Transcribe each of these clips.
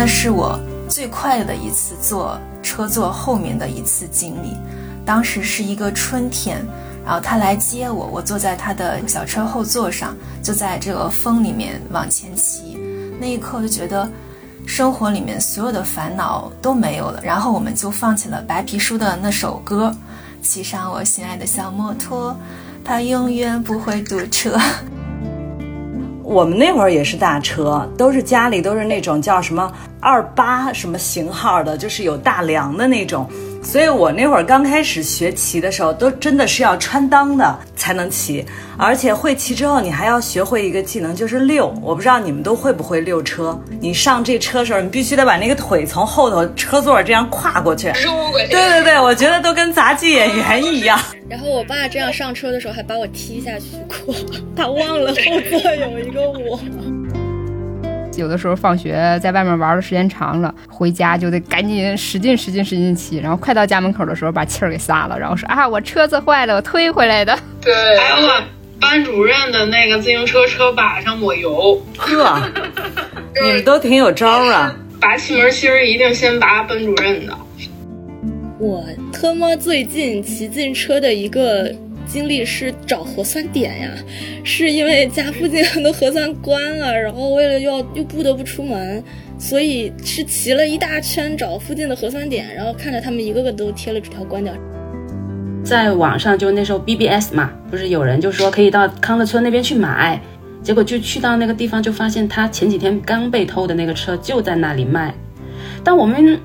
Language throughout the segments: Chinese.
那是我最快乐的一次坐车坐后面的一次经历。当时是一个春天，然后他来接我，我坐在他的小车后座上，就在这个风里面往前骑。那一刻就觉得，生活里面所有的烦恼都没有了。然后我们就放起了白皮书的那首歌，骑上我心爱的小摩托，它永远不会堵车。我们那会儿也是大车，都是家里都是那种叫什么二八什么型号的，就是有大梁的那种。所以我那会儿刚开始学骑的时候，都真的是要穿裆的才能骑，而且会骑之后，你还要学会一个技能，就是溜。我不知道你们都会不会溜车。你上这车时候，你必须得把那个腿从后头车座这样跨过去。对对对，我觉得都跟杂技演员一样。然后我爸这样上车的时候，还把我踢下去过，他忘了后座有一个我。有的时候放学在外面玩的时间长了，回家就得赶紧使劲使劲使劲骑，然后快到家门口的时候把气儿给撒了，然后说啊我车子坏了，我推回来的。对，还有把班主任的那个自行车车把上抹油。呵，你们都挺有招啊！拔气门芯儿一定先拔班主任的。我特么最近骑自行车的一个。经历是找核酸点呀，是因为家附近很多核酸关了，然后为了要又不得不出门，所以是骑了一大圈找附近的核酸点，然后看着他们一个个都贴了纸条关掉。在网上就那时候 BBS 嘛，不是有人就说可以到康乐村那边去买，结果就去到那个地方就发现他前几天刚被偷的那个车就在那里卖，但我们。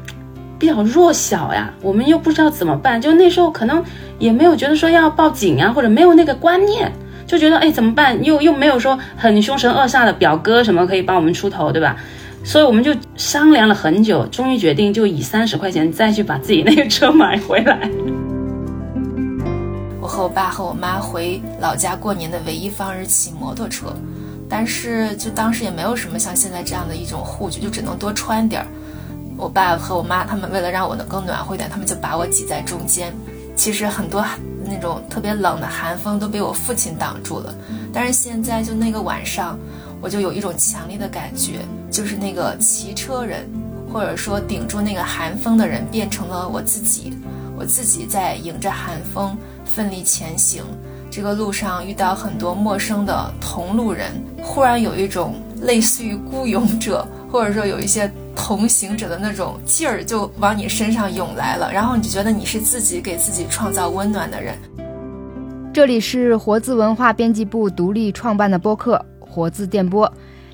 比较弱小呀，我们又不知道怎么办，就那时候可能也没有觉得说要报警啊，或者没有那个观念，就觉得哎怎么办？又又没有说很凶神恶煞的表哥什么可以帮我们出头，对吧？所以我们就商量了很久，终于决定就以三十块钱再去把自己那个车买回来。我和我爸和我妈回老家过年的唯一方式骑摩托车，但是就当时也没有什么像现在这样的一种护具，就只能多穿点儿。我爸和我妈他们为了让我能更暖和一点，他们就把我挤在中间。其实很多那种特别冷的寒风都被我父亲挡住了。但是现在就那个晚上，我就有一种强烈的感觉，就是那个骑车人，或者说顶住那个寒风的人变成了我自己。我自己在迎着寒风奋力前行，这个路上遇到很多陌生的同路人，忽然有一种类似于孤勇者，或者说有一些。同行者的那种劲儿就往你身上涌来了，然后你就觉得你是自己给自己创造温暖的人。这里是活字文化编辑部独立创办的播客《活字电波》，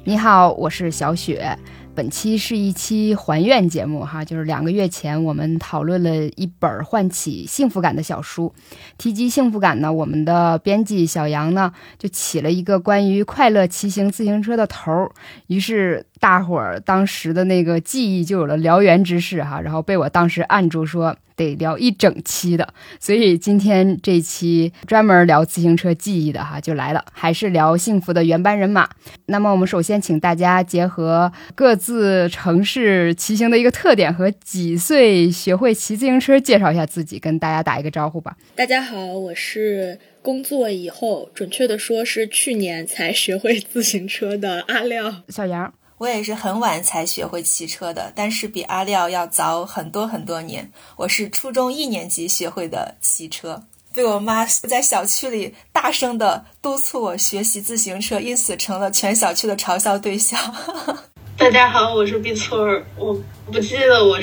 你好，我是小雪。本期是一期还愿节目，哈，就是两个月前我们讨论了一本唤起幸福感的小书。提及幸福感呢，我们的编辑小杨呢就起了一个关于快乐骑行自行车的头儿，于是。大伙儿当时的那个记忆就有了燎原之势哈，然后被我当时按住说得聊一整期的，所以今天这期专门聊自行车记忆的哈就来了，还是聊幸福的原班人马。那么我们首先请大家结合各自城市骑行的一个特点和几岁学会骑自行车，介绍一下自己，跟大家打一个招呼吧。大家好，我是工作以后，准确的说是去年才学会自行车的阿廖小杨。我也是很晚才学会骑车的，但是比阿廖要早很多很多年。我是初中一年级学会的骑车，被我妈 在小区里大声的督促我学习自行车，因此成了全小区的嘲笑对象。大家好，我是毕村儿，我不记得我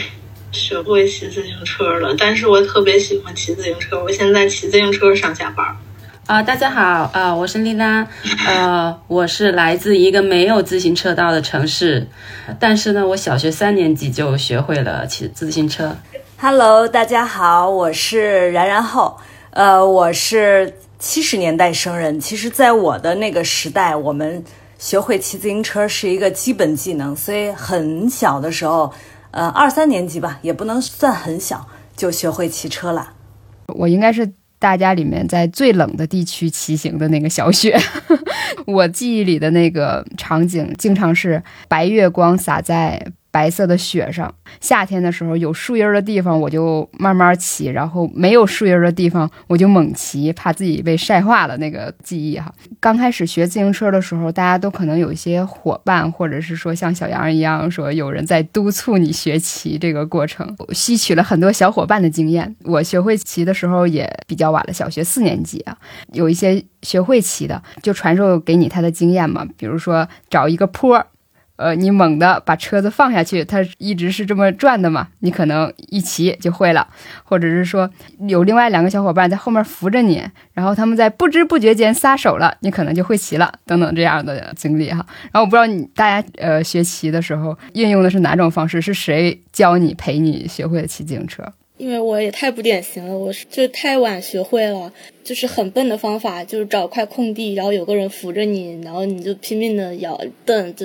学会骑自行车了，但是我特别喜欢骑自行车，我现在骑自行车上下班。啊，大家好，啊，我是丽拉，呃，我是来自一个没有自行车道的城市，但是呢，我小学三年级就学会了骑自行车。Hello，大家好，我是然然后，呃，我是七十年代生人。其实，在我的那个时代，我们学会骑自行车是一个基本技能，所以很小的时候，呃，二三年级吧，也不能算很小，就学会骑车了。我应该是。大家里面在最冷的地区骑行的那个小雪，我记忆里的那个场景，经常是白月光洒在白色的雪上。夏天的时候有树荫的地方，我就慢慢骑；然后没有树荫的地方，我就猛骑，怕自己被晒化了。那个记忆哈，刚开始学自行车的时候，大家都可能有一些伙伴，或者是说像小杨一样，说有人在督促你学骑这个过程，吸取了很多小伙伴的经验。我学会骑的时候也比较晚了，小学四年级啊，有一些学会骑的就传授给你他的经验嘛，比如说找一个坡儿。呃，你猛地把车子放下去，它一直是这么转的嘛？你可能一骑就会了，或者是说有另外两个小伙伴在后面扶着你，然后他们在不知不觉间撒手了，你可能就会骑了，等等这样的经历哈。然后我不知道你大家呃学骑的时候运用的是哪种方式，是谁教你陪你学会的骑自行车？因为我也太不典型了，我是就太晚学会了，就是很笨的方法，就是找块空地，然后有个人扶着你，然后你就拼命的摇蹬，就，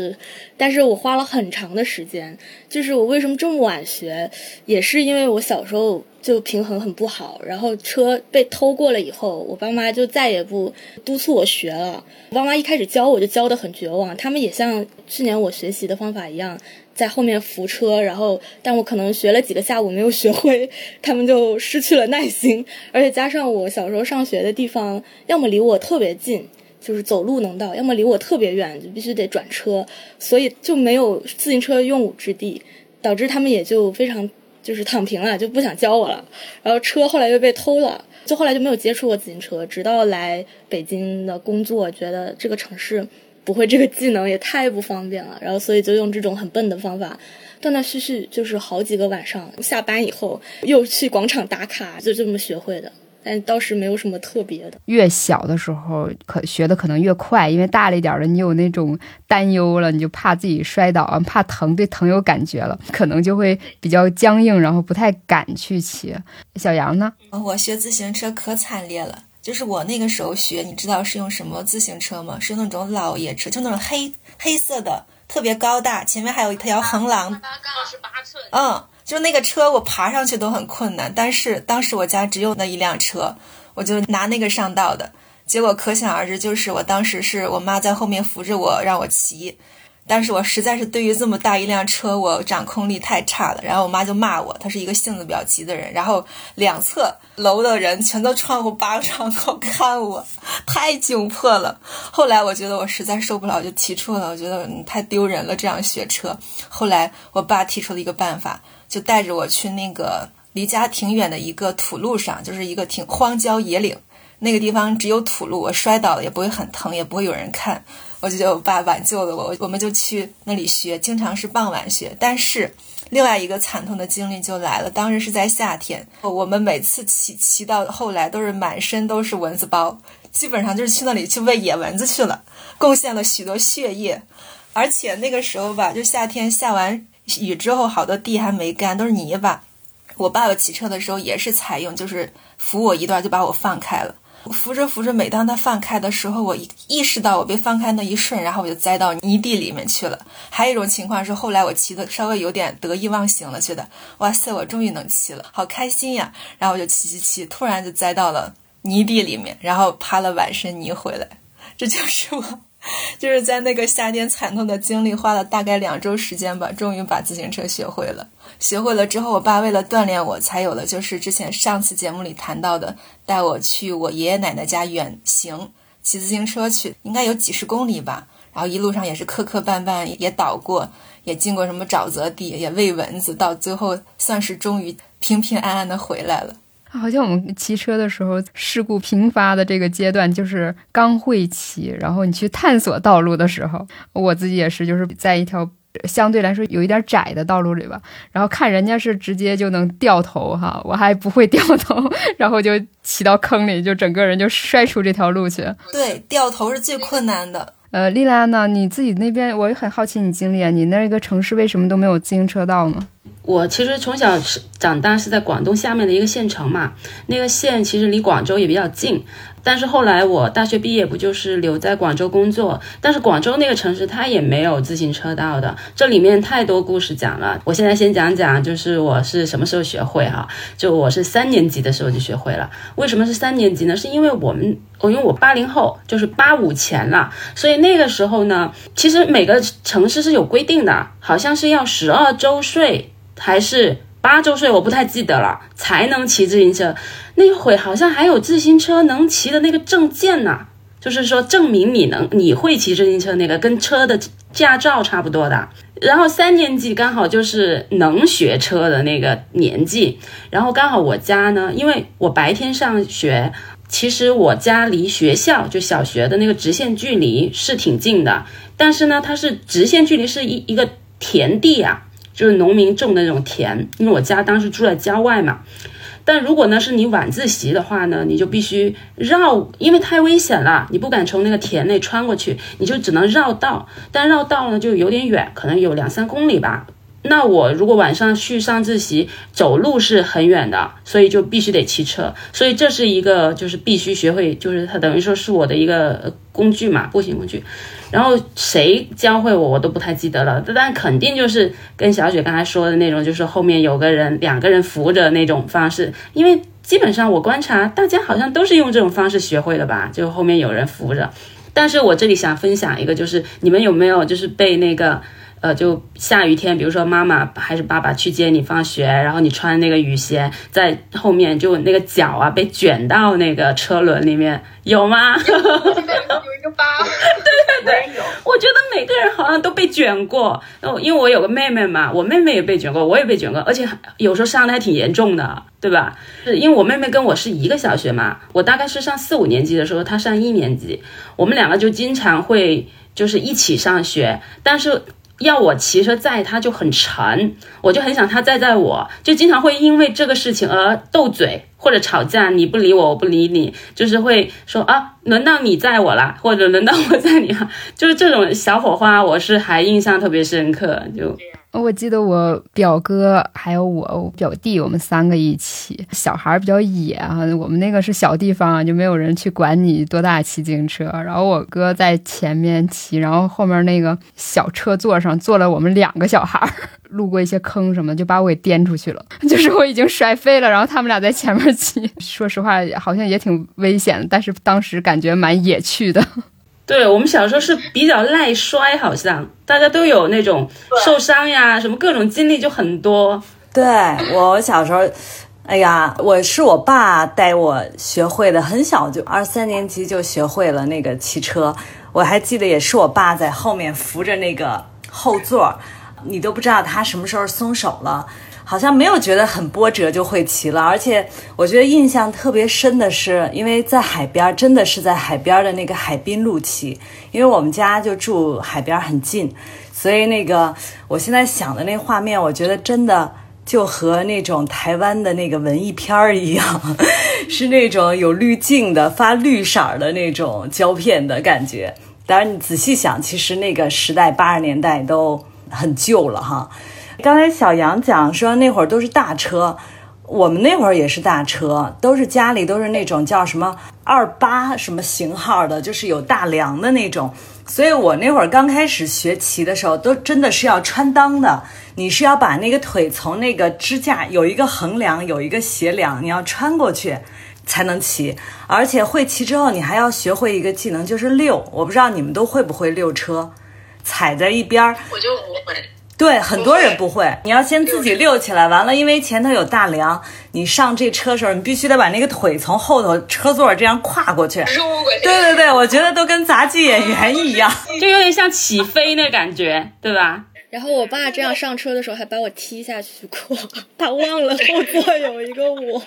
但是我花了很长的时间，就是我为什么这么晚学，也是因为我小时候就平衡很不好，然后车被偷过了以后，我爸妈就再也不督促我学了，我爸妈一开始教我就教的很绝望，他们也像去年我学习的方法一样。在后面扶车，然后但我可能学了几个下午没有学会，他们就失去了耐心。而且加上我小时候上学的地方，要么离我特别近，就是走路能到；要么离我特别远，就必须得转车，所以就没有自行车用武之地，导致他们也就非常就是躺平了，就不想教我了。然后车后来又被偷了，就后来就没有接触过自行车，直到来北京的工作，觉得这个城市。不会这个技能也太不方便了，然后所以就用这种很笨的方法，断断续续就是好几个晚上，下班以后又去广场打卡，就这么学会的。但倒是没有什么特别的。越小的时候可学的可能越快，因为大了一点的你有那种担忧了，你就怕自己摔倒啊，怕疼，对疼有感觉了，可能就会比较僵硬，然后不太敢去骑。小杨呢？我学自行车可惨烈了。就是我那个时候学，你知道是用什么自行车吗？是那种老爷车，就那种黑黑色的，特别高大，前面还有一条横廊。二十八寸。嗯，就那个车，我爬上去都很困难。但是当时我家只有那一辆车，我就拿那个上道的。结果可想而知，就是我当时是我妈在后面扶着我，让我骑。但是我实在是对于这么大一辆车，我掌控力太差了。然后我妈就骂我，她是一个性子比较急的人。然后两侧楼的人全都窗户扒窗口看我，太窘迫了。后来我觉得我实在受不了，就提出了，我觉得太丢人了，这样学车。后来我爸提出了一个办法，就带着我去那个离家挺远的一个土路上，就是一个挺荒郊野岭，那个地方只有土路，我摔倒了也不会很疼，也不会有人看。我就觉得我爸挽救了我，我们就去那里学，经常是傍晚学。但是，另外一个惨痛的经历就来了。当时是在夏天，我们每次骑骑到后来都是满身都是蚊子包，基本上就是去那里去喂野蚊子去了，贡献了许多血液。而且那个时候吧，就夏天下完雨之后，好多地还没干，都是泥巴。我爸爸骑车的时候也是采用，就是扶我一段就把我放开了。扶着扶着，每当他放开的时候，我一意识到我被放开那一瞬，然后我就栽到泥地里面去了。还有一种情况是，后来我骑的稍微有点得意忘形了，觉得哇塞，我终于能骑了，好开心呀！然后我就骑骑骑，突然就栽到了泥地里面，然后趴了满身泥回来。这就是我。就是在那个夏天惨痛的经历，花了大概两周时间吧，终于把自行车学会了。学会了之后，我爸为了锻炼我，才有了就是之前上次节目里谈到的，带我去我爷爷奶奶家远行，骑自行车去，应该有几十公里吧。然后一路上也是磕磕绊绊，也倒过，也经过什么沼泽地，也喂蚊子，到最后算是终于平平安安的回来了。好像我们骑车的时候，事故频发的这个阶段，就是刚会骑，然后你去探索道路的时候，我自己也是，就是在一条相对来说有一点窄的道路里吧，然后看人家是直接就能掉头哈，我还不会掉头，然后就骑到坑里，就整个人就摔出这条路去。对，掉头是最困难的。呃，丽拉呢？你自己那边，我也很好奇你经历啊，你那个城市为什么都没有自行车道呢？我其实从小是长大是在广东下面的一个县城嘛，那个县其实离广州也比较近，但是后来我大学毕业不就是留在广州工作，但是广州那个城市它也没有自行车道的，这里面太多故事讲了。我现在先讲讲，就是我是什么时候学会哈，就我是三年级的时候就学会了。为什么是三年级呢？是因为我们我因为我八零后，就是八五前了，所以那个时候呢，其实每个城市是有规定的，好像是要十二周岁还是。八周岁我不太记得了，才能骑自行车。那会好像还有自行车能骑的那个证件呢，就是说证明你能你会骑自行车那个跟车的驾照差不多的。然后三年级刚好就是能学车的那个年纪，然后刚好我家呢，因为我白天上学，其实我家离学校就小学的那个直线距离是挺近的，但是呢，它是直线距离是一一个田地啊。就是农民种的那种田，因为我家当时住在郊外嘛。但如果呢是你晚自习的话呢，你就必须绕，因为太危险了，你不敢从那个田内穿过去，你就只能绕道。但绕道呢就有点远，可能有两三公里吧。那我如果晚上去上自习，走路是很远的，所以就必须得骑车。所以这是一个就是必须学会，就是它等于说是我的一个工具嘛，步行工具。然后谁教会我，我都不太记得了。但肯定就是跟小雪刚才说的那种，就是后面有个人，两个人扶着那种方式。因为基本上我观察，大家好像都是用这种方式学会的吧，就后面有人扶着。但是我这里想分享一个，就是你们有没有就是被那个。呃，就下雨天，比如说妈妈还是爸爸去接你放学，然后你穿那个雨鞋，在后面就那个脚啊被卷到那个车轮里面，有吗？有一个疤。对对对，我觉得每个人好像都被卷过。那，因为我有个妹妹嘛，我妹妹也被卷过，我也被卷过，而且有时候伤的还挺严重的，对吧？是因为我妹妹跟我是一个小学嘛，我大概是上四五年级的时候，她上一年级，我们两个就经常会就是一起上学，但是。要我骑车载他就很沉，我就很想他载载我，就经常会因为这个事情而斗嘴或者吵架。你不理我，我不理你，就是会说啊，轮到你载我啦，或者轮到我载你了，就是这种小火花，我是还印象特别深刻，就。我记得我表哥还有我表弟，我们三个一起。小孩比较野啊，我们那个是小地方，就没有人去管你多大骑自行车。然后我哥在前面骑，然后后面那个小车座上坐了我们两个小孩。路过一些坑什么，就把我给颠出去了。就是我已经摔飞了，然后他们俩在前面骑。说实话，好像也挺危险的，但是当时感觉蛮野趣的。对我们小时候是比较耐摔，好像大家都有那种受伤呀，什么各种经历就很多。对我小时候，哎呀，我是我爸带我学会的，很小就二三年级就学会了那个骑车。我还记得也是我爸在后面扶着那个后座，你都不知道他什么时候松手了。好像没有觉得很波折就会骑了，而且我觉得印象特别深的是，因为在海边，真的是在海边的那个海滨路骑，因为我们家就住海边很近，所以那个我现在想的那画面，我觉得真的就和那种台湾的那个文艺片儿一样，是那种有滤镜的、发绿色的那种胶片的感觉。当然，你仔细想，其实那个时代八十年代都很旧了哈。刚才小杨讲说那会儿都是大车，我们那会儿也是大车，都是家里都是那种叫什么二八什么型号的，就是有大梁的那种。所以我那会儿刚开始学骑的时候，都真的是要穿裆的，你是要把那个腿从那个支架有一个横梁，有一个斜梁，你要穿过去才能骑。而且会骑之后，你还要学会一个技能，就是溜。我不知道你们都会不会溜车，踩在一边儿。我就不会。对，很多人不会。你要先自己溜起来，完了，因为前头有大梁，你上这车时候，你必须得把那个腿从后头车座这样跨过去。对对对，我觉得都跟杂技演员一样，就有点像起飞那感觉，对吧？然后我爸这样上车的时候还把我踢下去过，他忘了后座有一个我。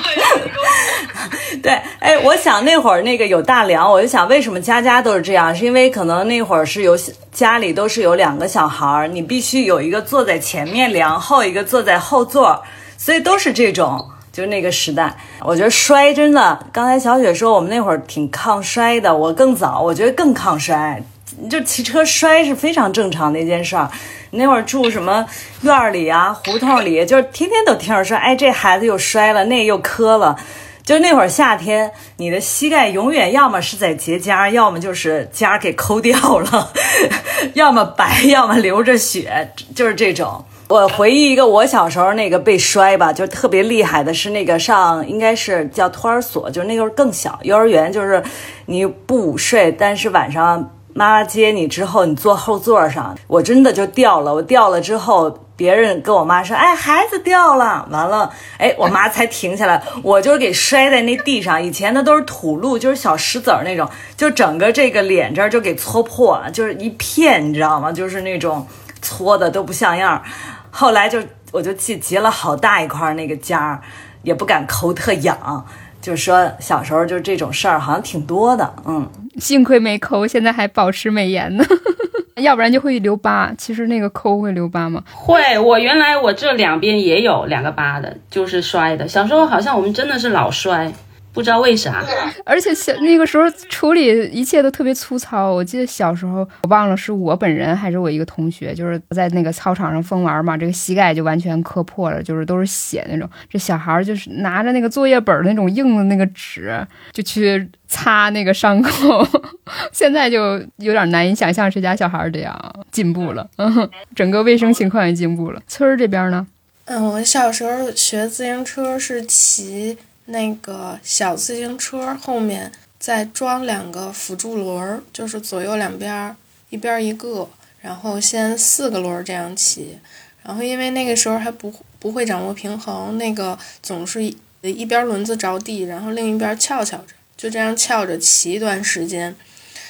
对，哎，我想那会儿那个有大梁，我就想为什么家家都是这样，是因为可能那会儿是有家里都是有两个小孩儿，你必须有一个坐在前面梁，后一个坐在后座，所以都是这种，就是那个时代。我觉得摔真的，刚才小雪说我们那会儿挺抗摔的，我更早，我觉得更抗摔。就骑车摔是非常正常的一件事儿。那会儿住什么院里啊、胡同里，就是天天都听着说，哎，这孩子又摔了，那又磕了。就那会儿夏天，你的膝盖永远要么是在结痂，要么就是痂给抠掉了，要么白，要么流着血，就是这种。我回忆一个我小时候那个被摔吧，就特别厉害的是那个上应该是叫托儿所，就是那个时候更小，幼儿园就是你不午睡，但是晚上妈妈接你之后，你坐后座上，我真的就掉了，我掉了之后。别人跟我妈说：“哎，孩子掉了。”完了，哎，我妈才停下来。我就给摔在那地上。以前那都是土路，就是小石子儿那种，就整个这个脸这儿就给搓破了，就是一片，你知道吗？就是那种搓的都不像样。后来就我就结结了好大一块那个痂，也不敢抠，特痒。就是说小时候就这种事儿好像挺多的，嗯，幸亏没抠，现在还保持美颜呢。要不然就会留疤。其实那个抠会留疤吗？会。我原来我这两边也有两个疤的，就是摔的。小时候好像我们真的是老摔。不知道为啥，而且小那个时候处理一切都特别粗糙。我记得小时候，我忘了是我本人还是我一个同学，就是在那个操场上疯玩嘛，这个膝盖就完全磕破了，就是都是血那种。这小孩就是拿着那个作业本那种硬的那个纸，就去擦那个伤口。现在就有点难以想象谁家小孩这样进步了，嗯，整个卫生情况也进步了。村儿这边呢？嗯，我小时候学自行车是骑。那个小自行车后面再装两个辅助轮儿，就是左右两边儿一边一个，然后先四个轮儿这样骑。然后因为那个时候还不不会掌握平衡，那个总是一边轮子着地，然后另一边翘翘着，就这样翘着骑一段时间，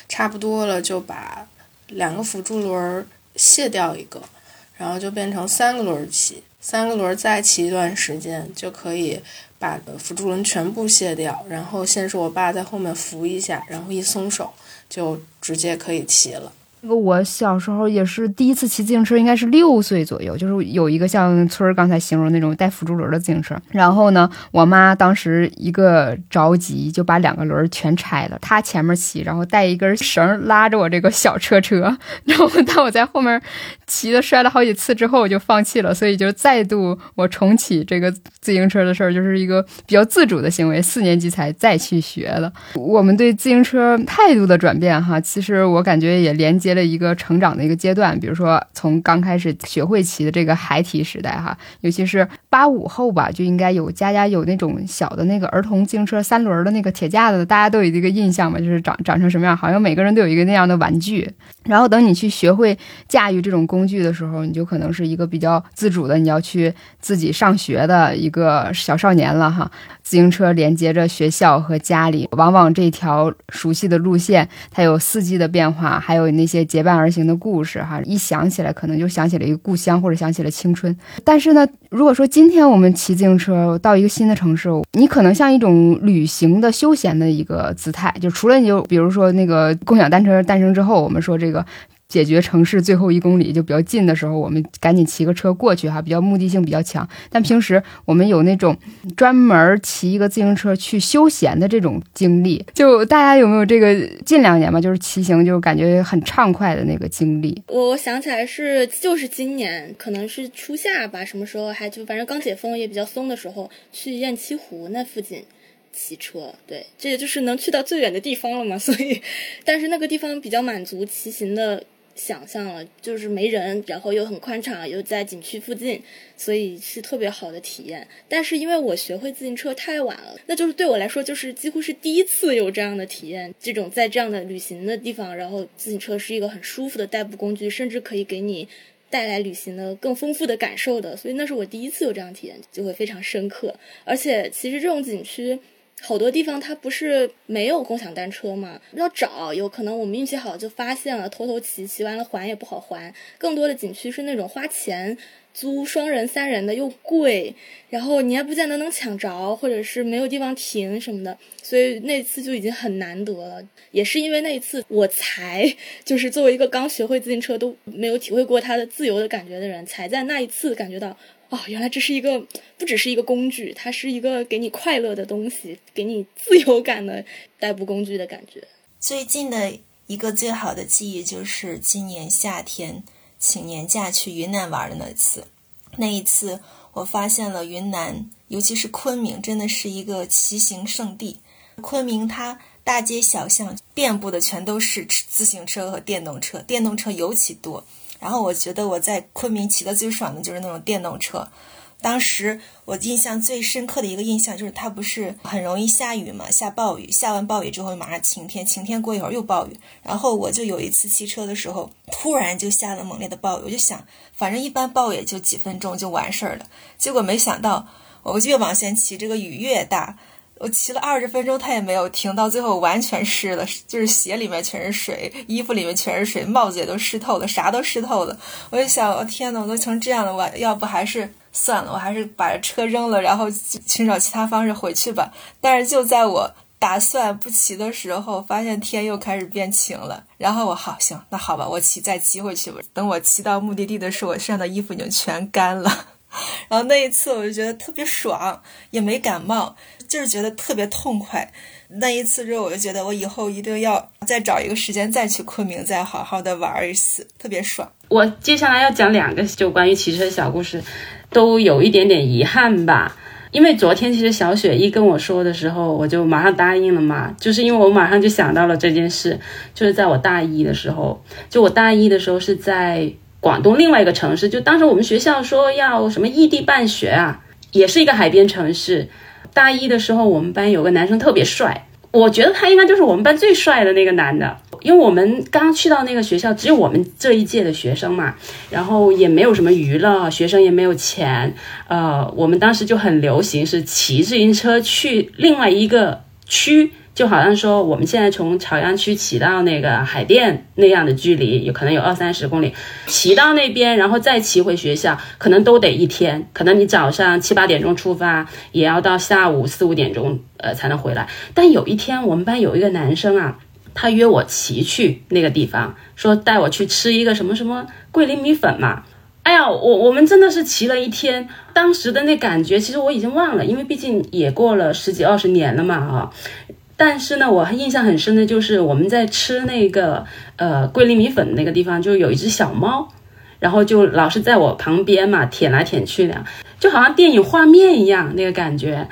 差不多了就把两个辅助轮儿卸掉一个，然后就变成三个轮儿骑，三个轮再骑一段时间就可以。把辅助轮全部卸掉，然后先是我爸在后面扶一下，然后一松手就直接可以骑了。那个我小时候也是第一次骑自行车，应该是六岁左右，就是有一个像村儿刚才形容那种带辅助轮的自行车。然后呢，我妈当时一个着急就把两个轮全拆了，她前面骑，然后带一根绳拉着我这个小车车。然后当我在后面骑的摔了好几次之后，我就放弃了。所以就再度我重启这个自行车的事儿，就是一个比较自主的行为。四年级才再去学的。我们对自行车态度的转变，哈，其实我感觉也连接。的一个成长的一个阶段，比如说从刚开始学会骑的这个孩提时代哈，尤其是八五后吧，就应该有家家有那种小的那个儿童自行车三轮的那个铁架子，大家都有一个印象嘛，就是长长成什么样，好像每个人都有一个那样的玩具。然后等你去学会驾驭这种工具的时候，你就可能是一个比较自主的，你要去自己上学的一个小少年了哈。自行车连接着学校和家里，往往这条熟悉的路线，它有四季的变化，还有那些结伴而行的故事哈。一想起来，可能就想起了一个故乡，或者想起了青春。但是呢，如果说今天我们骑自行车到一个新的城市，你可能像一种旅行的休闲的一个姿态，就除了你就比如说那个共享单车诞生之后，我们说这个。解决城市最后一公里就比较近的时候，我们赶紧骑个车过去哈，比较目的性比较强。但平时我们有那种专门骑一个自行车去休闲的这种经历，就大家有没有这个近两年吧，就是骑行就是感觉很畅快的那个经历？我想起来是就是今年，可能是初夏吧，什么时候还就反正刚解封也比较松的时候，去雁栖湖那附近骑车。对，这也就是能去到最远的地方了嘛。所以，但是那个地方比较满足骑行的。想象了，就是没人，然后又很宽敞，又在景区附近，所以是特别好的体验。但是因为我学会自行车太晚了，那就是对我来说就是几乎是第一次有这样的体验。这种在这样的旅行的地方，然后自行车是一个很舒服的代步工具，甚至可以给你带来旅行的更丰富的感受的。所以那是我第一次有这样体验，就会非常深刻。而且其实这种景区。好多地方它不是没有共享单车嘛？要找，有可能我们运气好就发现了，偷偷骑，骑完了还也不好还。更多的景区是那种花钱租双人、三人的又贵，然后你还不见得能抢着，或者是没有地方停什么的。所以那次就已经很难得了，也是因为那一次我才就是作为一个刚学会自行车都没有体会过它的自由的感觉的人，才在那一次感觉到。哦，原来这是一个不只是一个工具，它是一个给你快乐的东西，给你自由感的代步工具的感觉。最近的一个最好的记忆就是今年夏天请年假去云南玩的那次。那一次，我发现了云南。尤其是昆明，真的是一个骑行圣地。昆明它大街小巷遍布的全都是自行车和电动车，电动车尤其多。然后我觉得我在昆明骑的最爽的就是那种电动车。当时我印象最深刻的一个印象就是它不是很容易下雨嘛，下暴雨，下完暴雨之后马上晴天，晴天过一会儿又暴雨。然后我就有一次骑车的时候，突然就下了猛烈的暴雨，我就想，反正一般暴雨就几分钟就完事儿了。结果没想到，我越往前骑，这个雨越大。我骑了二十分钟，它也没有停，到最后完全湿了，就是鞋里面全是水，衣服里面全是水，帽子也都湿透了，啥都湿透了。我就想，我天呐，我都成这样了，我要不还是算了，我还是把车扔了，然后寻找其他方式回去吧。但是就在我打算不骑的时候，发现天又开始变晴了。然后我好行，那好吧，我骑再骑回去吧。等我骑到目的地的时候，我身上的衣服已经全干了。然后那一次我就觉得特别爽，也没感冒。就是觉得特别痛快，那一次之后我就觉得我以后一定要再找一个时间再去昆明，再好好的玩一次，特别爽。我接下来要讲两个就关于骑车小故事，都有一点点遗憾吧。因为昨天其实小雪一跟我说的时候，我就马上答应了嘛，就是因为我马上就想到了这件事，就是在我大一的时候，就我大一的时候是在广东另外一个城市，就当时我们学校说要什么异地办学啊，也是一个海边城市。大一的时候，我们班有个男生特别帅，我觉得他应该就是我们班最帅的那个男的。因为我们刚去到那个学校，只有我们这一届的学生嘛，然后也没有什么娱乐，学生也没有钱，呃，我们当时就很流行是骑自行车去另外一个区。就好像说，我们现在从朝阳区骑到那个海淀那样的距离，有可能有二三十公里，骑到那边，然后再骑回学校，可能都得一天。可能你早上七八点钟出发，也要到下午四五点钟，呃，才能回来。但有一天，我们班有一个男生啊，他约我骑去那个地方，说带我去吃一个什么什么桂林米粉嘛。哎呀，我我们真的是骑了一天，当时的那感觉，其实我已经忘了，因为毕竟也过了十几二十年了嘛，哈。但是呢，我印象很深的就是我们在吃那个呃桂林米粉那个地方，就有一只小猫，然后就老是在我旁边嘛舔来舔去的，就好像电影画面一样那个感觉。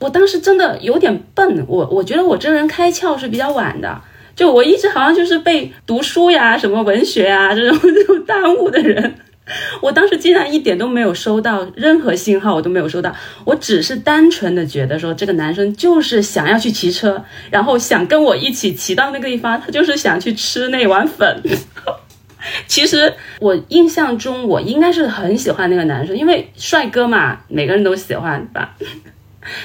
我当时真的有点笨，我我觉得我这个人开窍是比较晚的，就我一直好像就是被读书呀、什么文学啊这种这种耽误的人。我当时竟然一点都没有收到任何信号，我都没有收到。我只是单纯的觉得说，这个男生就是想要去骑车，然后想跟我一起骑到那个地方，他就是想去吃那碗粉。其实我印象中，我应该是很喜欢那个男生，因为帅哥嘛，每个人都喜欢吧。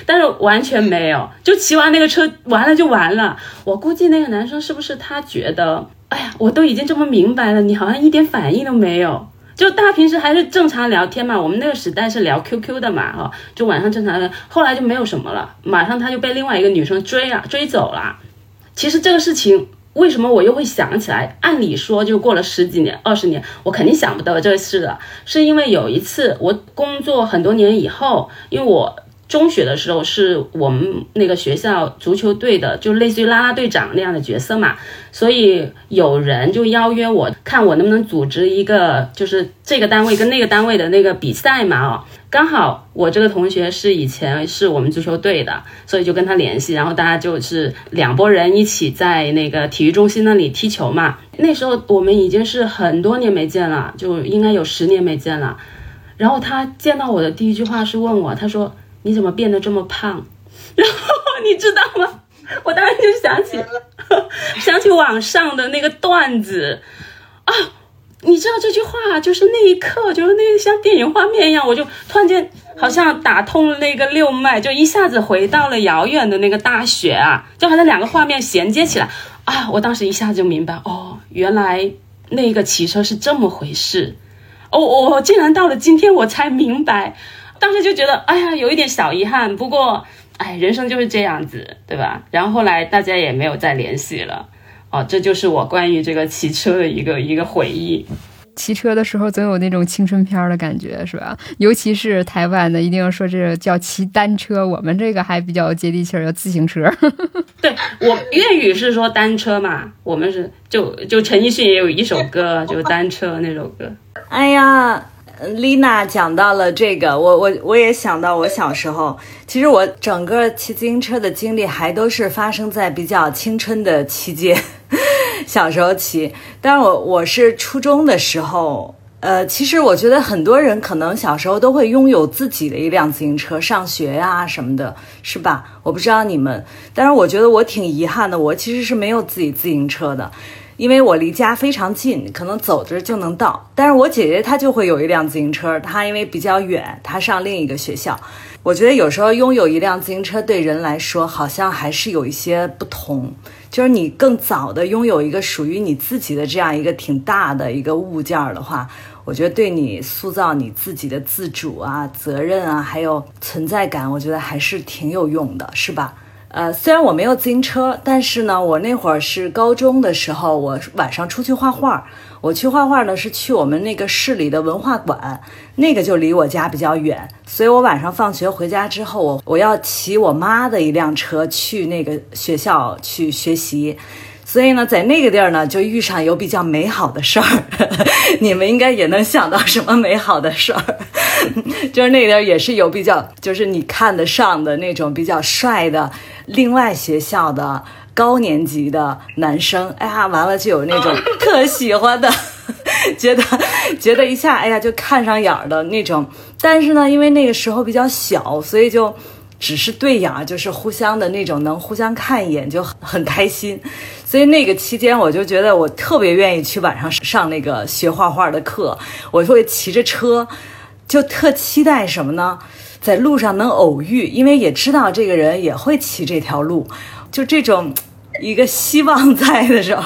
但是完全没有，就骑完那个车完了就完了。我估计那个男生是不是他觉得，哎呀，我都已经这么明白了，你好像一点反应都没有。就大家平时还是正常聊天嘛，我们那个时代是聊 QQ 的嘛，哈，就晚上正常的，后来就没有什么了，马上他就被另外一个女生追了，追走了。其实这个事情为什么我又会想起来？按理说就过了十几年、二十年，我肯定想不到这个事的，是因为有一次我工作很多年以后，因为我。中学的时候是我们那个学校足球队的，就类似于啦啦队长那样的角色嘛，所以有人就邀约我，看我能不能组织一个，就是这个单位跟那个单位的那个比赛嘛，哦，刚好我这个同学是以前是我们足球队的，所以就跟他联系，然后大家就是两拨人一起在那个体育中心那里踢球嘛。那时候我们已经是很多年没见了，就应该有十年没见了。然后他见到我的第一句话是问我，他说。你怎么变得这么胖？然后你知道吗？我当时就想起，想起网上的那个段子啊！你知道这句话，就是那一刻，就是那像电影画面一样，我就突然间好像打通了那个六脉，就一下子回到了遥远的那个大学啊！就好像两个画面衔接起来啊！我当时一下子就明白，哦，原来那个骑车是这么回事。哦，我竟然到了今天我才明白。当时就觉得，哎呀，有一点小遗憾。不过，哎，人生就是这样子，对吧？然后后来大家也没有再联系了。哦，这就是我关于这个骑车的一个一个回忆。骑车的时候总有那种青春片的感觉，是吧？尤其是台湾的，一定要说这叫骑单车。我们这个还比较接地气儿，叫自行车。对我粤语是说单车嘛，我们是就就陈奕迅也有一首歌，就单车那首歌。哎呀。丽娜讲到了这个，我我我也想到我小时候，其实我整个骑自行车的经历还都是发生在比较青春的期间，小时候骑。但是我我是初中的时候，呃，其实我觉得很多人可能小时候都会拥有自己的一辆自行车，上学呀什么的，是吧？我不知道你们，但是我觉得我挺遗憾的，我其实是没有自己自行车的。因为我离家非常近，可能走着就能到。但是我姐姐她就会有一辆自行车，她因为比较远，她上另一个学校。我觉得有时候拥有一辆自行车对人来说好像还是有一些不同，就是你更早的拥有一个属于你自己的这样一个挺大的一个物件的话，我觉得对你塑造你自己的自主啊、责任啊，还有存在感，我觉得还是挺有用的，是吧？呃，虽然我没有自行车，但是呢，我那会儿是高中的时候，我晚上出去画画。我去画画呢，是去我们那个市里的文化馆，那个就离我家比较远，所以我晚上放学回家之后，我我要骑我妈的一辆车去那个学校去学习。所以呢，在那个地儿呢，就遇上有比较美好的事儿。你们应该也能想到什么美好的事儿，就是那个地儿也是有比较，就是你看得上的那种比较帅的。另外学校的高年级的男生，哎呀，完了就有那种 特喜欢的，觉得觉得一下，哎呀，就看上眼儿的那种。但是呢，因为那个时候比较小，所以就只是对眼儿，就是互相的那种，能互相看一眼就很开心。所以那个期间，我就觉得我特别愿意去晚上上那个学画画的课，我会骑着车，就特期待什么呢？在路上能偶遇，因为也知道这个人也会骑这条路，就这种一个希望在的时候，